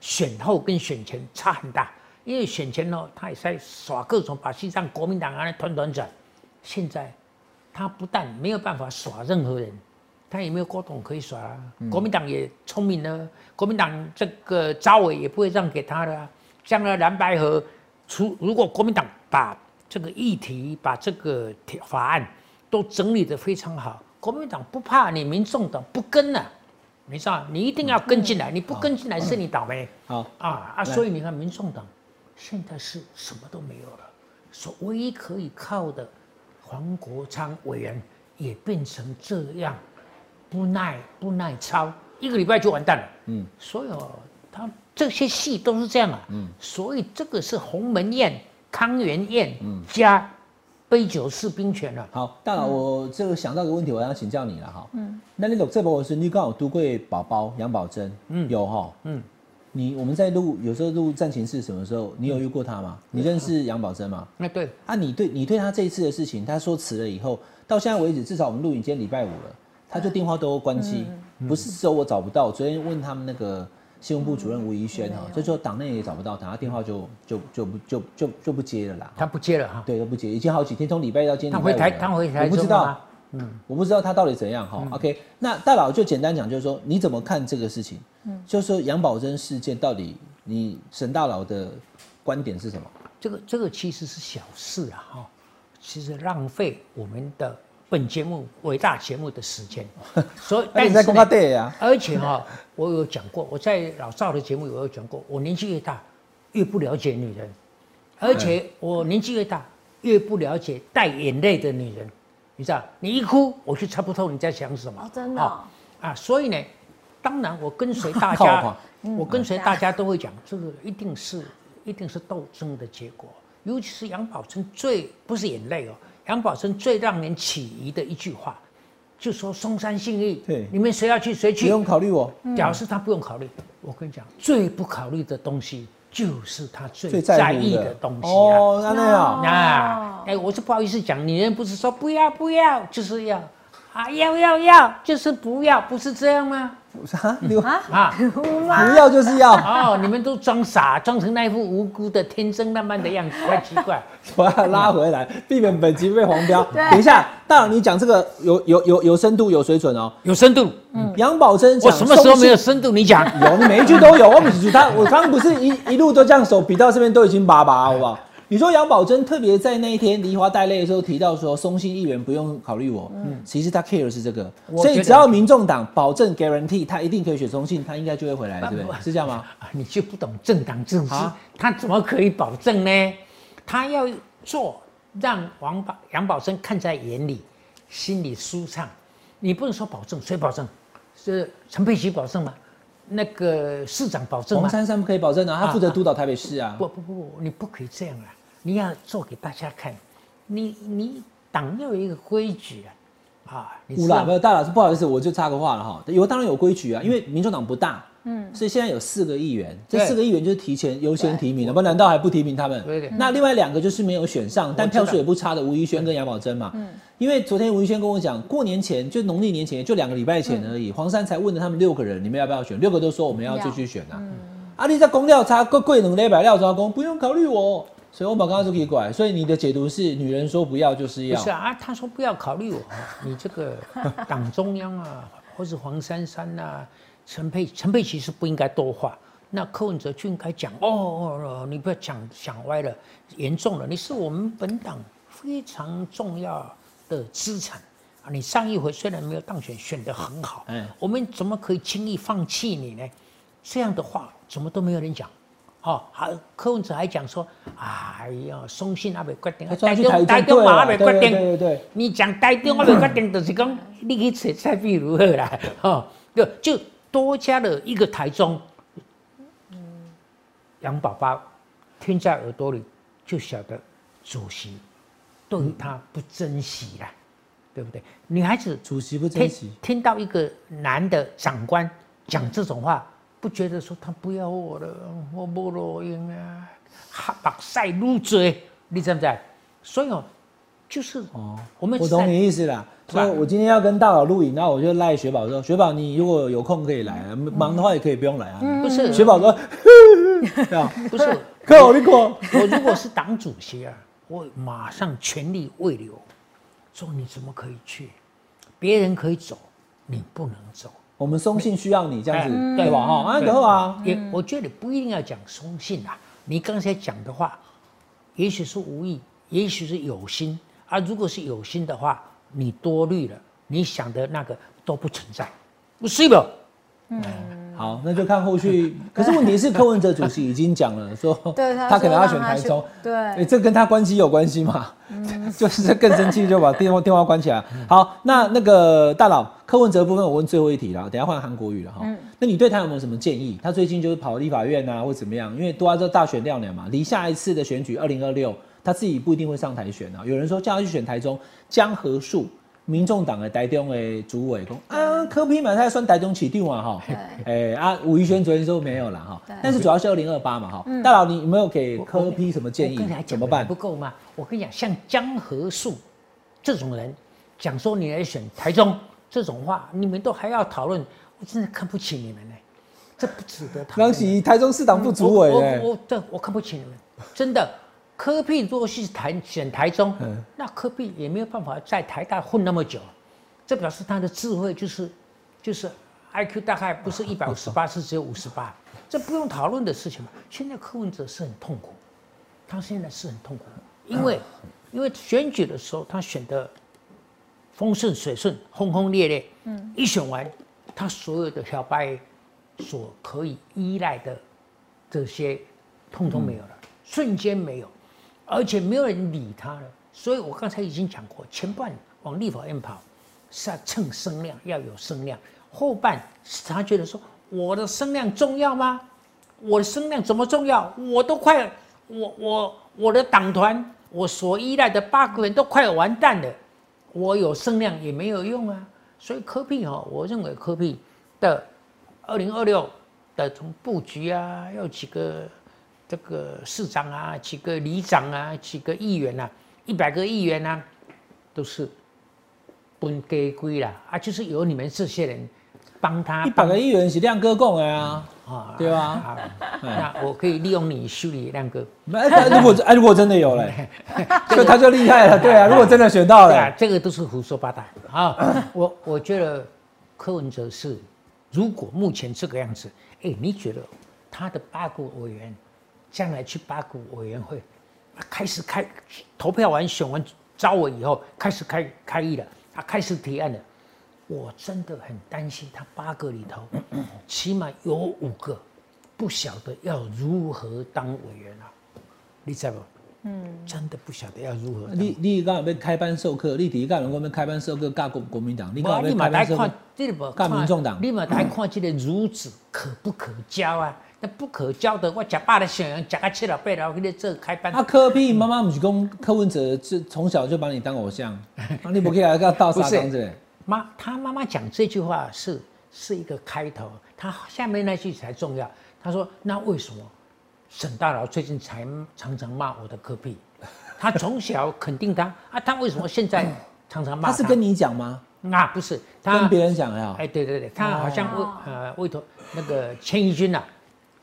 选后跟选前差很大。因为选前呢，他也在耍各种把戏，让国民党啊团团转。现在他不但没有办法耍任何人，他也没有郭董可以耍啊。国民党也聪明了，国民党这个招委也不会让给他的啊。将来蓝白河除，如果国民党把这个议题、把这个法案都整理得非常好，国民党不怕你民众党不跟了、你知道，你一定要跟进来，你不跟进来是你倒霉。好，啊啊！所以你看，民众党现在是什么都没有了，所唯一可以靠的黄国昌委员也变成这样，不耐不耐操，一个礼拜就完蛋了。嗯，所以哦，他这些戏都是这样啊。嗯，所以这个是鸿门宴、康元宴加杯酒释兵权了。好，大佬，我这个想到个问题，我想请教你了哈。嗯，那你懂这波是你刚好都会宝宝杨宝珍，嗯，有哈，嗯，你我们在录有时候录战情室什么时候，你有遇过他吗？你认识杨宝珍吗？那对啊，你对你对他这一次的事情，他说辞了以后，到现在为止，至少我们录影今天礼拜五了，他就电话都关机，不是说我找不到，昨天问他们那个新闻部主任吴怡轩哈，就说党内也找不到他，他电话就就就不就就就不接了啦。他不接了哈。对，都不接，已经好几天，从礼拜一到今天他回台，他回台我不知道嗯，我不知道他到底怎样哈。OK，那大佬就简单讲，就是说你怎么看这个事情？嗯，就是说杨宝珍事件到底你沈大佬的观点是什么？这个这个其实是小事啊哈，其实浪费我们的本节目伟大节目的时间。所以？而且哈、我有讲过，我在老赵的节目有讲过，我年纪越大越不了解女人，而且我年纪越大越不了解带眼泪的女人。你知道，你一哭，我就猜不透你在想什么。哦真的哦啊，所以呢，当然我跟随大家，我跟随大家都会讲，这个一定是一定是斗争的结果。尤其是杨宝珍最不是眼泪哦，杨宝森最让人起疑的一句话，就说松山信义，对你们谁要去谁去，不用考虑我，表示他不用考虑。我跟你讲，最不考虑的东西就是他最最在意的的东西啊。哦，那那样。那，哎，我是不好意思讲，女人不是说不要不要，就是要啊，要要要，就是不要，不是这样吗？啊，你啊，不要就是要，哦，你们都装傻，装成那一副无辜的天真烂漫的样子，太奇怪。我要拉回来，避免本集被黄标。等一下，大佬，你讲这个有有有有深度有水准哦。有深度，嗯杨宝珍讲我什么时候没有深度？你讲。有，你每一句都有。我不是他，我刚刚不是一一路都这样手比到这边都已经拔拔，好不好？你说杨宝珍特别在那一天梨花带泪的时候提到说，松信议员不用考虑我，嗯，其实他 care 的是这个，所以只要民众党保证 guarantee 他一定可以选松信，他应该就会回来，对不对？是这样吗？啊，你就不懂政党政治啊，他怎么可以保证呢？他要做让王宝杨宝珍看在眼里，心里舒畅。你不能说保证，谁保证？是陈佩琪保证吗？那个市长保证吗黄？珊珊不可以保证啊，他负责督导台北市啊。不不不，你不可以这样啊！你要做给大家看，你你党要有一个规矩啊，啊，你乌啦，知道没有大老师，不好意思，我就插个话了哈。有当然有规矩啊，因为民众党不大，嗯，所以现在有四个议员，这四个议员就是提前优先提名的，不然难道还不提名他们对对？那另外两个就是没有选上，但票数也不差的吴怡轩跟杨宝珍嘛。嗯因为昨天吴怡轩跟我讲，过年前就农历年前就两个礼拜前而已，黄山才问了他们六个人，你们要不要选？六个都说我们要继续选啊。啊，你在公料差贵贵能雷百料抓工，不用考虑我。所以我把刚刚就可以拐，所以你的解读是女人说不要就是要不是。啊，啊他说不要考虑我，你这个党中央啊，或是黄珊珊呐、陈佩陈佩琪是不应该多话。那柯文哲就应该讲哦哦，哦你不要讲想歪了，严重了，你是我们本党非常重要的资产啊！你上一回虽然没有当选，选得很好，嗯我们怎么可以轻易放弃你呢？这样的话怎么都没有人讲。哦，还柯文哲还讲说，哎呀，松信还没决定，台中台中嘛还没决定对对定，对对你讲台中我未决定，就是讲你去找蔡壁如何啦？哦，就就多加了一个台中，杨宝宝听在耳朵里，就晓得主席对他不珍惜啦，对不对？女孩子主席不珍惜，听到一个男的长官讲这种话，不觉得说他不要我了，我没录音啊，哈白晒入嘴，你知不知？所以哦，就是哦，我们我懂你意思啦。所以我今天要跟大佬录影，然后我就赖雪宝说：“雪宝，你如果有空可以来啊，忙的话也可以不用来啊。不是雪宝说：“这样，不是看我你看，我如果是党主席啊，我马上全力慰留，说你怎么可以去？别人可以走，你不能走。我们松信需要你这样子，嗯对吧？哈，啊，对然后啊，也我觉得不一定要讲松信啊，你刚才讲的话，也许是无意，也许是有心啊。如果是有心的话，你多虑了，你想的那个都不存在，不是吧？嗯，好，那就看后续。可是问题是，柯文哲主席已经讲了，说 他他可能要选台中，对哎，这跟他关系有关系吗？就是更生气，就把电话电话关起来。好，那那个大佬柯文哲部分，我问最后一题了，等下换韩国语了哈。那你对他有没有什么建议？他最近就是跑立法院啊，或怎么样？因为都要这大选亮年嘛，离下一次的选举二零二六，他自己不一定会上台选啊。有人说叫他去选台中江河树。民众党的台中的主委讲啊，柯批嘛，他算台中起定嘛哈，哎 啊，吴怡轩昨天说没有了哈，但是主要是二零二八嘛哈，大佬你有没有给柯批什么建议？怎么办不？够吗？我跟你讲，像江河树这种人，讲说你来选台中这种话，你们都还要讨论，我真的看不起你们呢，这不值得讨论。当时台中市党部主委我哎，我我这我看不起你们，真的。柯屁如果是台选台中，嗯。那柯屁也没有办法在台大混那么久，这表示他的智慧就是就是 IQ 大概不是一百五十八，是只有五十八，这不用讨论的事情嘛。现在柯文哲是很痛苦，他现在是很痛苦，因为因为选举的时候他选的风顺水顺，轰轰烈烈，嗯，一选完，他所有的小白所可以依赖的这些，通通没有了，瞬间没有，而且没有人理他了。所以我刚才已经讲过，前半往立法院跑是要蹭声量，要有声量；后半是他觉得说我的声量重要吗？我的声量怎么重要？我都快，我我我的党团，我所依赖的八个人都快完蛋了，我有声量也没有用啊。所以科聘哈，我认为科聘的二零二六的从布局啊，要几个这个市长啊，几个里长啊，几个议员啊，一百个议员啊，都是分给归啦。啊，就是由你们这些人帮他一百个议员是亮哥供的啊，啊，对吧？那我可以利用你修理亮哥。哎哎如果哎如果真的有嘞，就他就厉害了，对啊，如果真的选到了，，这个都是胡说八道。啊！我我觉得柯文哲是，如果目前这个样子，哎，你觉得他的八个委员将来去八股委员会开始开投票完选完招委以后，开始开开议了，他开始提案了。我真的很担心，他八个里头，起码有五个不晓得要如何当委员啊，你知道不？嗯，真的不晓得要如何当。你你刚好要开班授课，你第一个人我们开班授课教国国民党，你刚无啊你好要嘛来看民众党你嘛来看这个孺子可不可教啊？那不可教的，我食饱了想食到七老八老，给你做开班。啊，柯比妈妈不是讲柯文哲是从小就把你当偶像，啊，你不可以来个倒不是沙缸子嘞？妈，他妈妈讲这句话是是一个开头，他下面那句才重要。他说：“那为什么沈大佬最近才常常骂我的科比？他从小肯定他啊，他为什么现在常常骂他是跟你讲吗？啊？不是他跟别人讲呀？哎，对对对，他好像为呃为头那个千一军呐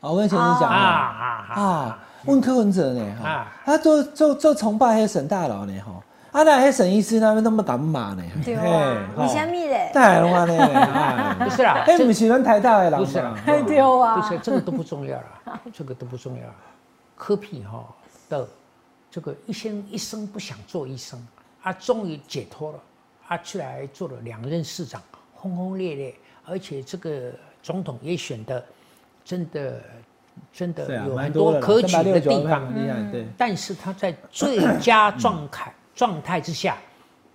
哦，我跟前你讲啊啊啊啊啊，问柯文哲呢哈啊，他做做做崇拜黑沈大佬呢哈，啊那黑沈医师那边那么敢骂呢？对嘿啊，吼你虾米嘞？太龙啊呢？哎不是啦，哎，这不是咱台大的人不是啦吧？对啊，不是这个都不重要了，这个都不重要了。科比哈的这个一生一生不想做医生，啊，终于解脱了，啊，出来做了两任市长，轰轰烈烈，而且这个总统也选的真的真的有很多可取的地方，很厉害，对。但是他在最佳状态 状态之下，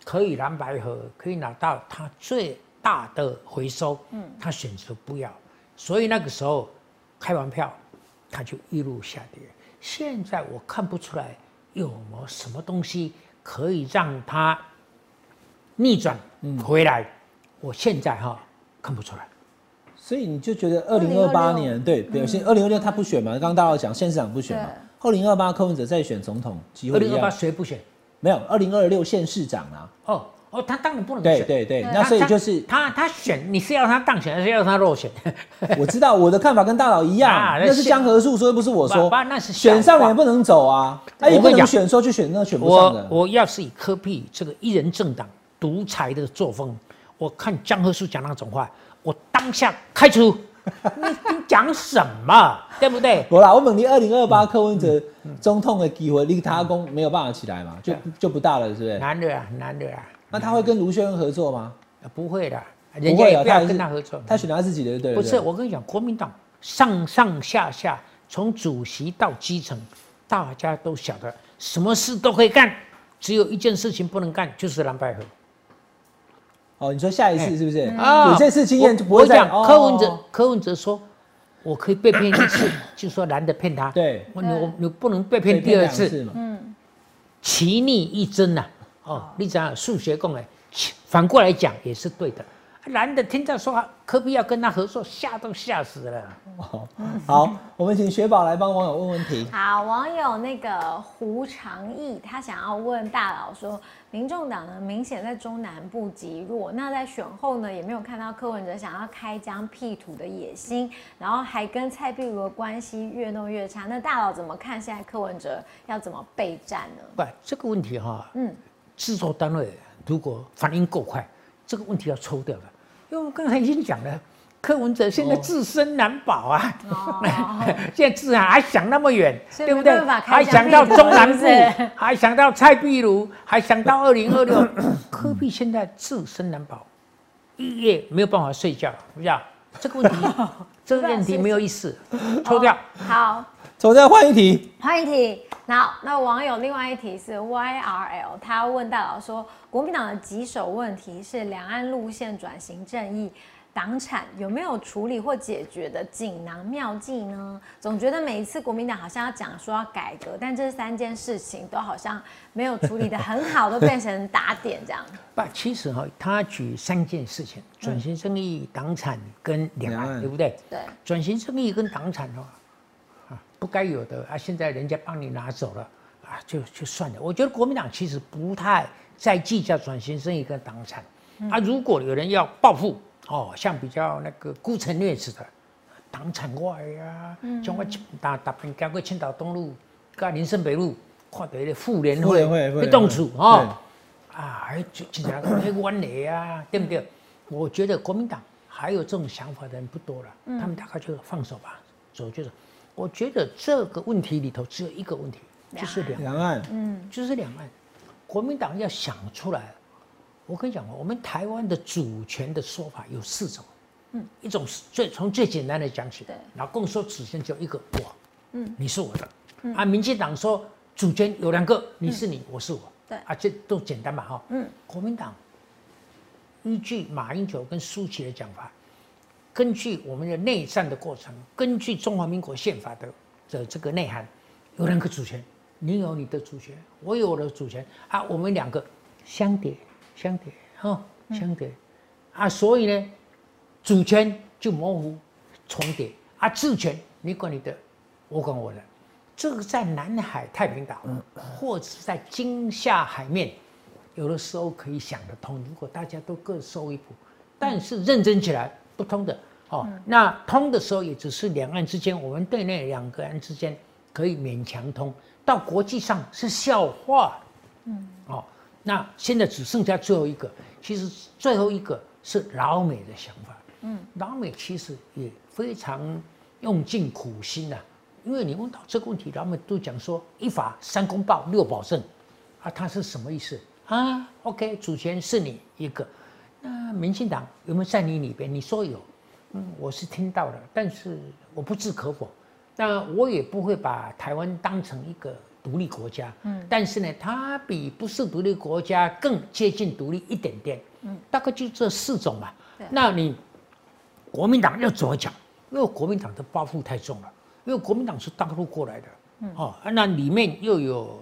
可以蓝白河，可以拿到他最大的回收，嗯，他选择不要，所以那个时候开完票，他就一路下跌。现在我看不出来有没有什么东西可以让他逆转回来，我现在哈看不出来。所以你就觉得二零二八年对表现，二零二六他不选嘛？刚刚大家有讲县市长不选嘛？二零二八柯文哲再选总统机会一二零二八，谁不选？没有二零二六县市长啊？哦哦，他当然不能选。对对对，那所以就是他他选，你是要他当选还是要他落选？我知道我的看法跟大佬一样，啊那那是江河树说，不是我说那是选上也不能走啊，他也不能选说去选那选不上我的。我要是以科比这个一人政党独裁的作风，我看江河树讲那种话，我当下开除。你 你讲什么？对不对？我啦，我问你，二零二八柯文哲总统的机会，你他公没有办法起来嘛，就就不大了，是不是？难的啊，难的啊，那他会跟卢秀恩合作吗？不会的。人家也不要跟他合作。他选他自己的，对不是，我跟你讲，国民党上上下下，从主席到基层，大家都晓得什么事都可以干，只有一件事情不能干，就是蓝白河。哦，你说下一次是不是？啊有这次经验就不我讲会再哦。柯文哲，柯文哲说，我可以被骗一次，就说男的骗他。对。我你我你不能被骗第二次，次嘛，其逆一真呐、哦，你讲数学共诶，反过来讲也是对的。蓝的听到说科比要跟他合作，吓都吓死了。哦好，我们请雪宝来帮网友问问题。好，网友那个胡长义，他想要问大佬说，民众党呢明显在中南部极弱，那在选后呢也没有看到柯文哲想要开疆辟土的野心，然后还跟蔡壁如的关系越弄越差。那大佬怎么看现在柯文哲要怎么备战呢？不，这个问题哈、嗯，制作单位如果反应够快，这个问题要抽掉的。因为我们刚才已经讲了，柯文哲现在自身难保啊，现在自然还想那么远，对不对？还想到中南部还想到蔡壁如，还想到二零二六，科比现在自身难保，一夜没有办法睡觉，不知道？这个问题，这个问题没有意思，抽掉。好，走，再换一题。换一题。好，那网友另外一题是 YRL，他问大佬说，国民党的棘手问题是两岸路线转型正义。党产有没有处理或解决的锦囊妙计呢？总觉得每一次国民党好像要讲说要改革，但这三件事情都好像没有处理的很好，都变成打点这样。不，其实哈，他举三件事情：转型正义、党产跟两岸，对不对？对，转型正义跟党产哦，啊，不该有的啊，现在人家帮你拿走了啊，就就算了。我觉得国民党其实不太在计较转型正义跟党产啊。如果有人要报复哦，像比较那个孤城劣子的党产外呀，像我打打平交过青岛东路、跟林森北路，看到那个妇联会会动处哦。啊，还就经常黑湾雷啊，对不对？我觉得国民党还有这种想法的人不多了，他们大概就放手吧，走就是。我觉得这个问题里头只有一个问题，就是两岸，嗯，就是两岸，国民党要想出来。我跟你讲哦，我们台湾的主权的说法有四种，嗯，一种是最从最简单的讲起，对。老共说主权只有一个我，嗯，你是我的，啊，民进党说主权有两个，你是你，我是我，对。啊，这都简单嘛哈，嗯，国民党依据马英九跟苏起的讲法，根据我们的内战的过程，根据中华民国宪法的的这个内涵，有两个主权，你有你的主权，我有我的主权啊，我们两个相叠相叠。哈，相叠、啊，所以呢，主权就模糊重叠。啊，治权你管你的，我管我的，这个在南海太平岛。或者是在金厦海面。有的时候可以想得通，如果大家都各收一步，但是认真起来不通的哦。那通的时候也只是两岸之间，我们对内两个岸之间可以勉强通，到国际上是笑话。嗯，哦，那现在只剩下最后一个，其实最后一个是老美的想法。嗯，老美其实也非常用尽苦心呐、因为你问到这个问题，老美都讲说一法三公报六保证，啊，他是什么意思啊？OK，主权是你一个，那民进党有没有在你里边？你说有，嗯，我是听到了，但是我不置可否。那我也不会把台湾当成一个独立国家，嗯，但是呢，它比不是独立国家更接近独立一点点，嗯，大概就这四种吧。那你国民党要怎么讲？因为国民党的包袱太重了，因为国民党是大陆过来的，哦，那里面又有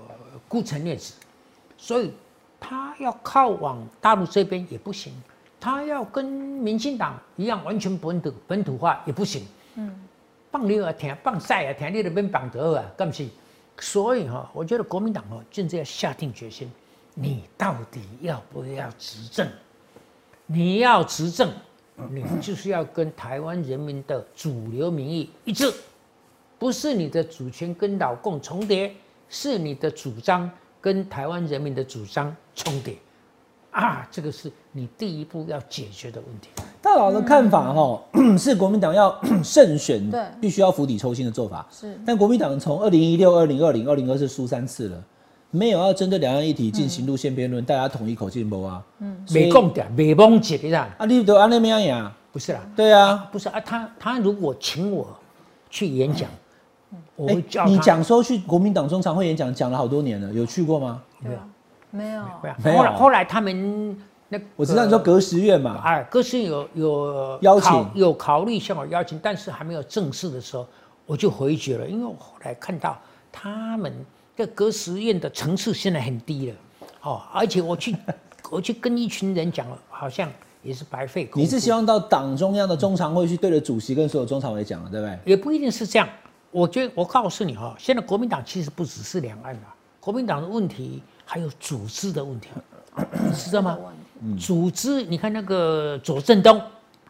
孤城烈子，所以他要靠往大陆这边也不行，他要跟民进党一样完全本土本土化也不行，嗯，棒你啊听，棒晒啊听，你那边绑得啊，干不是？所以哈、我觉得国民党哦，现在要下定决心，你到底要不要执政？你要执政，你就是要跟台湾人民的主流民意一致，不是你的主权跟老共重叠，是你的主张跟台湾人民的主张重叠，啊，这个是你第一步要解决的问题。大佬的看法哈、是国民党要 胜选对，必须要釜底抽薪的做法。是但国民党从二零一六、二零二零、二零二四输三次了，没有要针对两岸议题进行路线辩论，大家统一口径不啊？嗯，没共点，没忘记的啦，啊，你都安那么样呀？不是啦，对啊，不是啊，他他如果请我去演讲，我哎会叫他你讲说去国民党中常会演讲，讲了好多年了，有去过吗？没有，没有，没有后来后来他们那个我知道你说隔十院嘛，哎，隔十院有有邀请有考虑向我邀请，但是还没有正式的时候，我就回绝了，因为我后来看到他们的歌实验的层次现在很低了，哦，而且我去 我去跟一群人讲，好像也是白费。你是希望到党中央的中常会去对着主席跟所有中常委讲了，对不对？也不一定是这样。我觉得我告诉你哈、现在国民党其实不只是两岸的，国民党的问题还有组织的问题，你知道吗？组织，你看那个左正东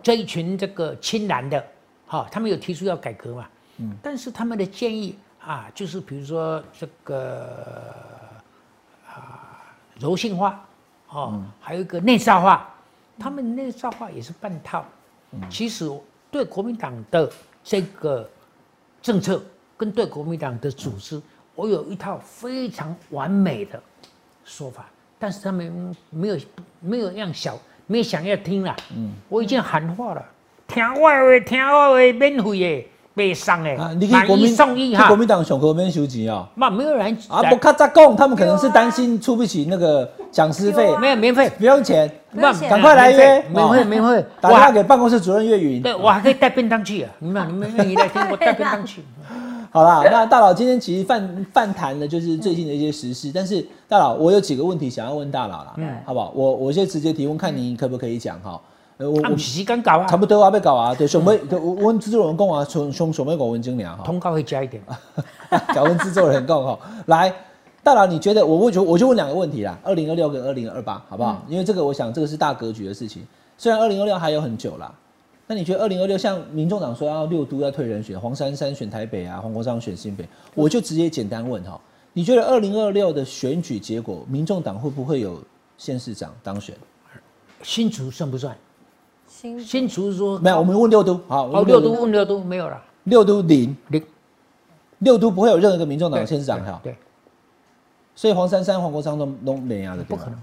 这一群这个亲蓝的，哈、他们有提出要改革嘛？嗯，但是他们的建议啊，就是比如说这个啊柔性化，哦，还有一个内造化，他们内造化也是半套。其实对国民党的这个政策跟对国民党的组织，我有一套非常完美的说法，但是他们没有没有让小没有想要听啦。嗯，我已经喊话了，听我的话，听我的，免费的，别送的，啊，你去买一国民送一哈去国。民党上课免收钱啊。嘛，没有人啊，来不咔嚓讲，他们可能是担心出不起那个讲师费没有免费，不用钱，不用钱赶快来约，免费哦免费，打电话给办公室主任岳云。对我还可以带便当去啊！你们你们愿意来听我带便当去？好啦，那大佬今天其实泛泛谈的就是最近的一些时事，但是大佬我有几个问题想要问大佬啦，嗯好不好？我我先直接提问，看你可不可以讲哈。呃，我我时间搞啊差，不多啊，要搞啊，对，想要，就我阮制作人讲啊，想想想要五分钟俩哈，通告会加一点。搞跟制作人讲哈。来，大佬，你觉得我我就我就问两个问题啦，二零二六跟二零二八，好不好？因为这个我想这个是大格局的事情，虽然二零二六还有很久啦。那你觉得二零二六像民众党说要六都要退人选，黄珊珊选台北啊，黄国昌选新北，我就直接简单问哈，你觉得二零二六的选举结果，民众党会不会有县市长当选？新竹算不算？新新竹说没有，我们问六都，好，哦，六都问六都没有了，六都零，零六都不会有任何一个民众党的县市长票，对，所以黄珊珊、黄国昌都都没啊的，不可能。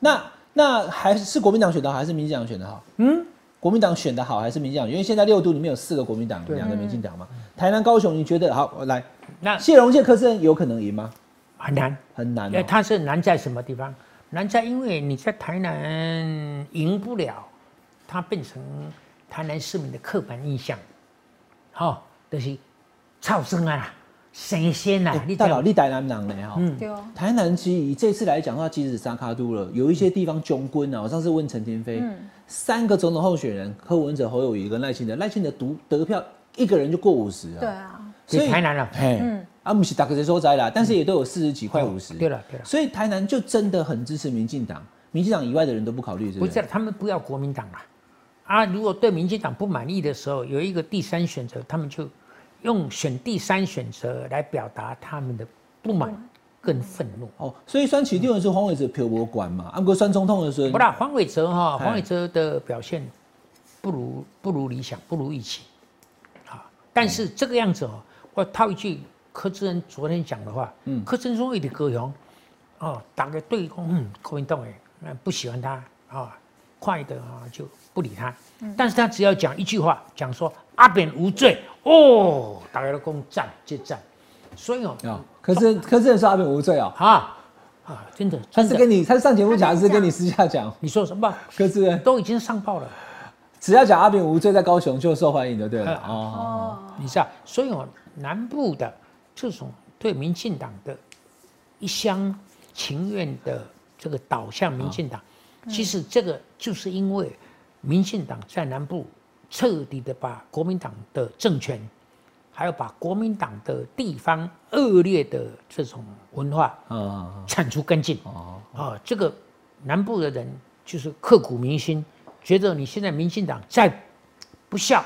那那还是国民党选的好，还是民进党选的好？嗯，国民党选的好还是民进党？因为现在六都里面有四个国民党，对两个民进党嘛。台南、高雄，你觉得好？我来，那谢龙介、柯志恩有可能赢吗？很难。很难、哦。因为它是难在什么地方？难在因为你在台南赢不了，它变成台南市民的刻板印象，好、就是超生啊、神仙啊，你大佬，你台南人呢？哈、嗯对哦，台南其实以这次来讲的话，即使沙卡都了，有一些地方穷 quân 啊。我上次问陈天飞，嗯三个总统候选人柯文哲、侯友宜跟赖清德，赖清德独得票一个人就过五十啊。对啊，所以台南了、嘿，嗯啊，不是大个谁说在啦，但是也都有四十几块五十、对了对了，所以台南就真的很支持民进党，民进党以外的人都不考虑，是不是？不是他们不要国民党了啊！如果对民进党不满意的时候，有一个第三选择，他们就用选第三选择来表达他们的不满跟愤怒。哦，所以选起定的时候，黄伟哲票无管嘛，啊，不过选总统的时候不，啦，黄伟哲哈，哎黄伟哲的表现不如不如理想，不如预期，啊，但是这个样子哦，我套一句柯志恩昨天讲的话，嗯，柯志恩说一点高雄，哦，打个对攻，嗯，国民党哎，那不喜欢他啊，快的啊就不理他，但是他只要讲一句话，讲说阿扁无罪，哦，大家都公赞接赞，所以哦，哦，可是柯志恩说阿扁无罪哦，啊啊，真的，他是跟你，他是上节目讲，还是跟你私下讲？你说什么？柯志恩都已经上报了。只要讲阿扁无罪，在高雄就受欢迎的，对哦，哦，你知道，所以哦，南部的这种对民进党的一厢情愿的这个导向，民进党，其实这个就是因为民进党在南部彻底的把国民党的政权，还有把国民党的地方恶劣的这种文化嗯铲除干净。哦，啊，这个南部的人就是刻骨铭心，觉得你现在民进党再不孝，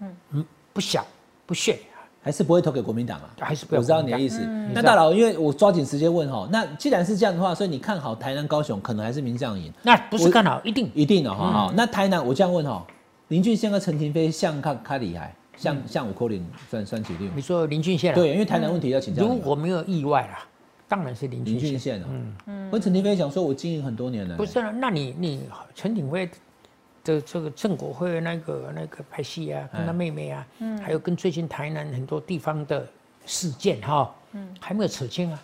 嗯。不孝不屑，还是不会投给国民党啊？还是不要我知道你的意思。嗯那大佬，因为我抓紧时间问哈，那既然是这样的话，所以你看好台南、高雄，可能还是民进党赢，那不是看好一定一定的哈。好，那台南我这样问哈，林俊宪跟陈廷飞像看看厉害，像像五扣零算算几六？你说林俊宪啊，对，因为台南问题要请教。如果没有意外啦，当然是林林俊宪。俊宪哦，嗯，跟陈廷飞讲说，我经营很多年了，不是啊，那你你陈廷辉的这个郑国辉那个那个拍戏啊，跟他妹妹啊，嗯还有跟最近台南很多地方的事件哈，嗯还没有扯清啊，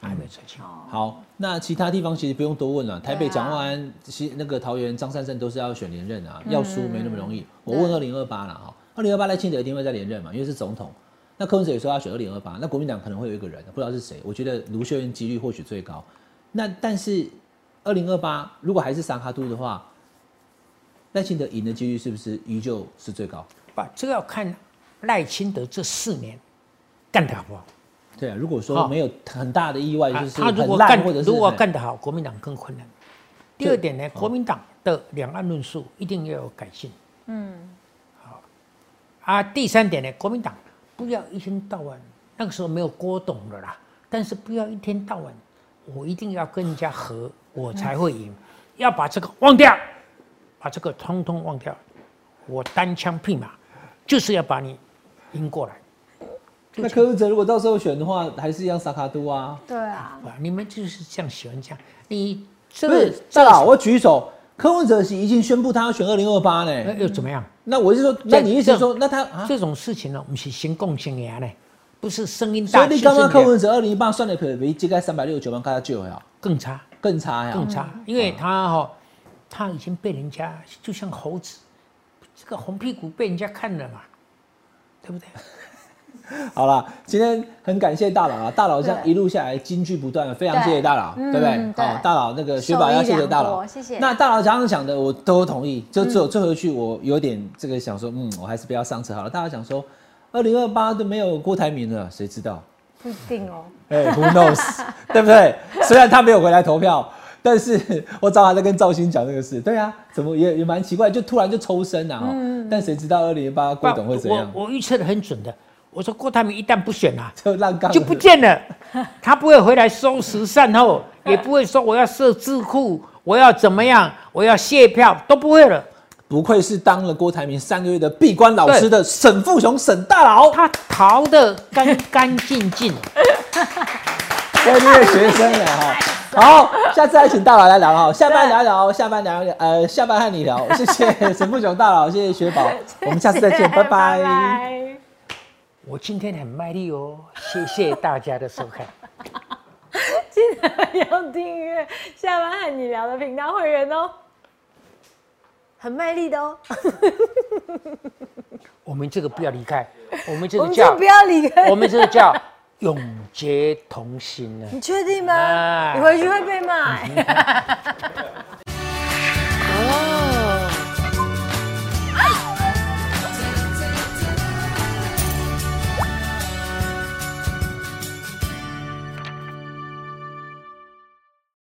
还没有扯清。好，那其他地方其实不用多问了。台北蒋万安，其那个桃园张善政都是要选连任啊，要输没那么容易。我问二零二八了哈，二零二八赖清德一定会再连任嘛，因为是总统。那柯文哲也说要选二零二八，那国民党可能会有一个人，不知道是谁。我觉得卢秀燕几率或许最高。那但是二零二八如果还是萨卡都的话，赖清德赢的几率是不是依旧是最高？不，这个要看赖清德这四年干得好不好。对啊，如果说好没有很大的意外，啊就是他如果干或者是如果干得好，国民党更困难。第二点呢，哦国民党的两岸论述一定要有改进。嗯，好啊，第三点呢，国民党不要一天到晚，那个时候没有郭董的啦，但是不要一天到晚，我一定要跟人家和，我才会赢，要把这个忘掉，把这个通通忘掉，我单枪匹马，就是要把你赢过来。那柯文哲如果到时候选的话，还是一样萨卡都啊。对啊，你们就是这样喜欢讲，你这不是个大佬，我举手，柯文哲已经宣布他要选二零二八呢那呢。又怎么样？那我是说，那你意思是说，那他啊？这种事情呢，我们是行共行言呢，不是声音大所，以你刚刚柯文哲二零一八算的可比这个三百六十九万，跟他救呀，更差。更差呀，更差，因为他哈、他已经被人家就像猴子，这个红屁股被人家看了嘛，对不对？好了，今天很感谢大佬啊，大佬这样一路下来金句不断，非常谢谢大佬，嗯对不对？对好，大佬那个雪宝要谢谢大佬谢谢那大佬刚刚讲的我都同意，就只有最后一句我有点这个想说，嗯，我还是不要上车好了。大佬想说，二零二八都没有郭台铭了，谁知道？不一定哦。哎、w h o knows，对不对？虽然他没有回来投票，但是我早还在跟赵鑫讲这个事。对啊，怎么也也蛮奇怪，就突然就抽身啊、哦但谁知道二零一八郭董会怎样？我我预测的很准的，我说郭台铭一旦不选啊，就让杠就不见了，他不会回来收拾善后，也不会说我要设智库，我要怎么样，我要卸票，都不会了。不愧是当了郭台铭三个月的闭关老师的沈富雄沈大佬，他逃得干干净净。我你也学生了哈。好，下次还请大佬来聊哈，下班聊一聊，下班聊一聊，呃，下班和你聊。谢谢沈富雄大佬，谢谢雪宝，我们下次再见，拜拜。拜。我今天很卖力哦，谢谢大家的收看。记得要订阅下班和你聊的频道会员哦，很卖力的哦。我们这个不要离开，我们这我个叫不要离开。我们这个叫永结同心啊。你确定吗？你回去会被骂。哦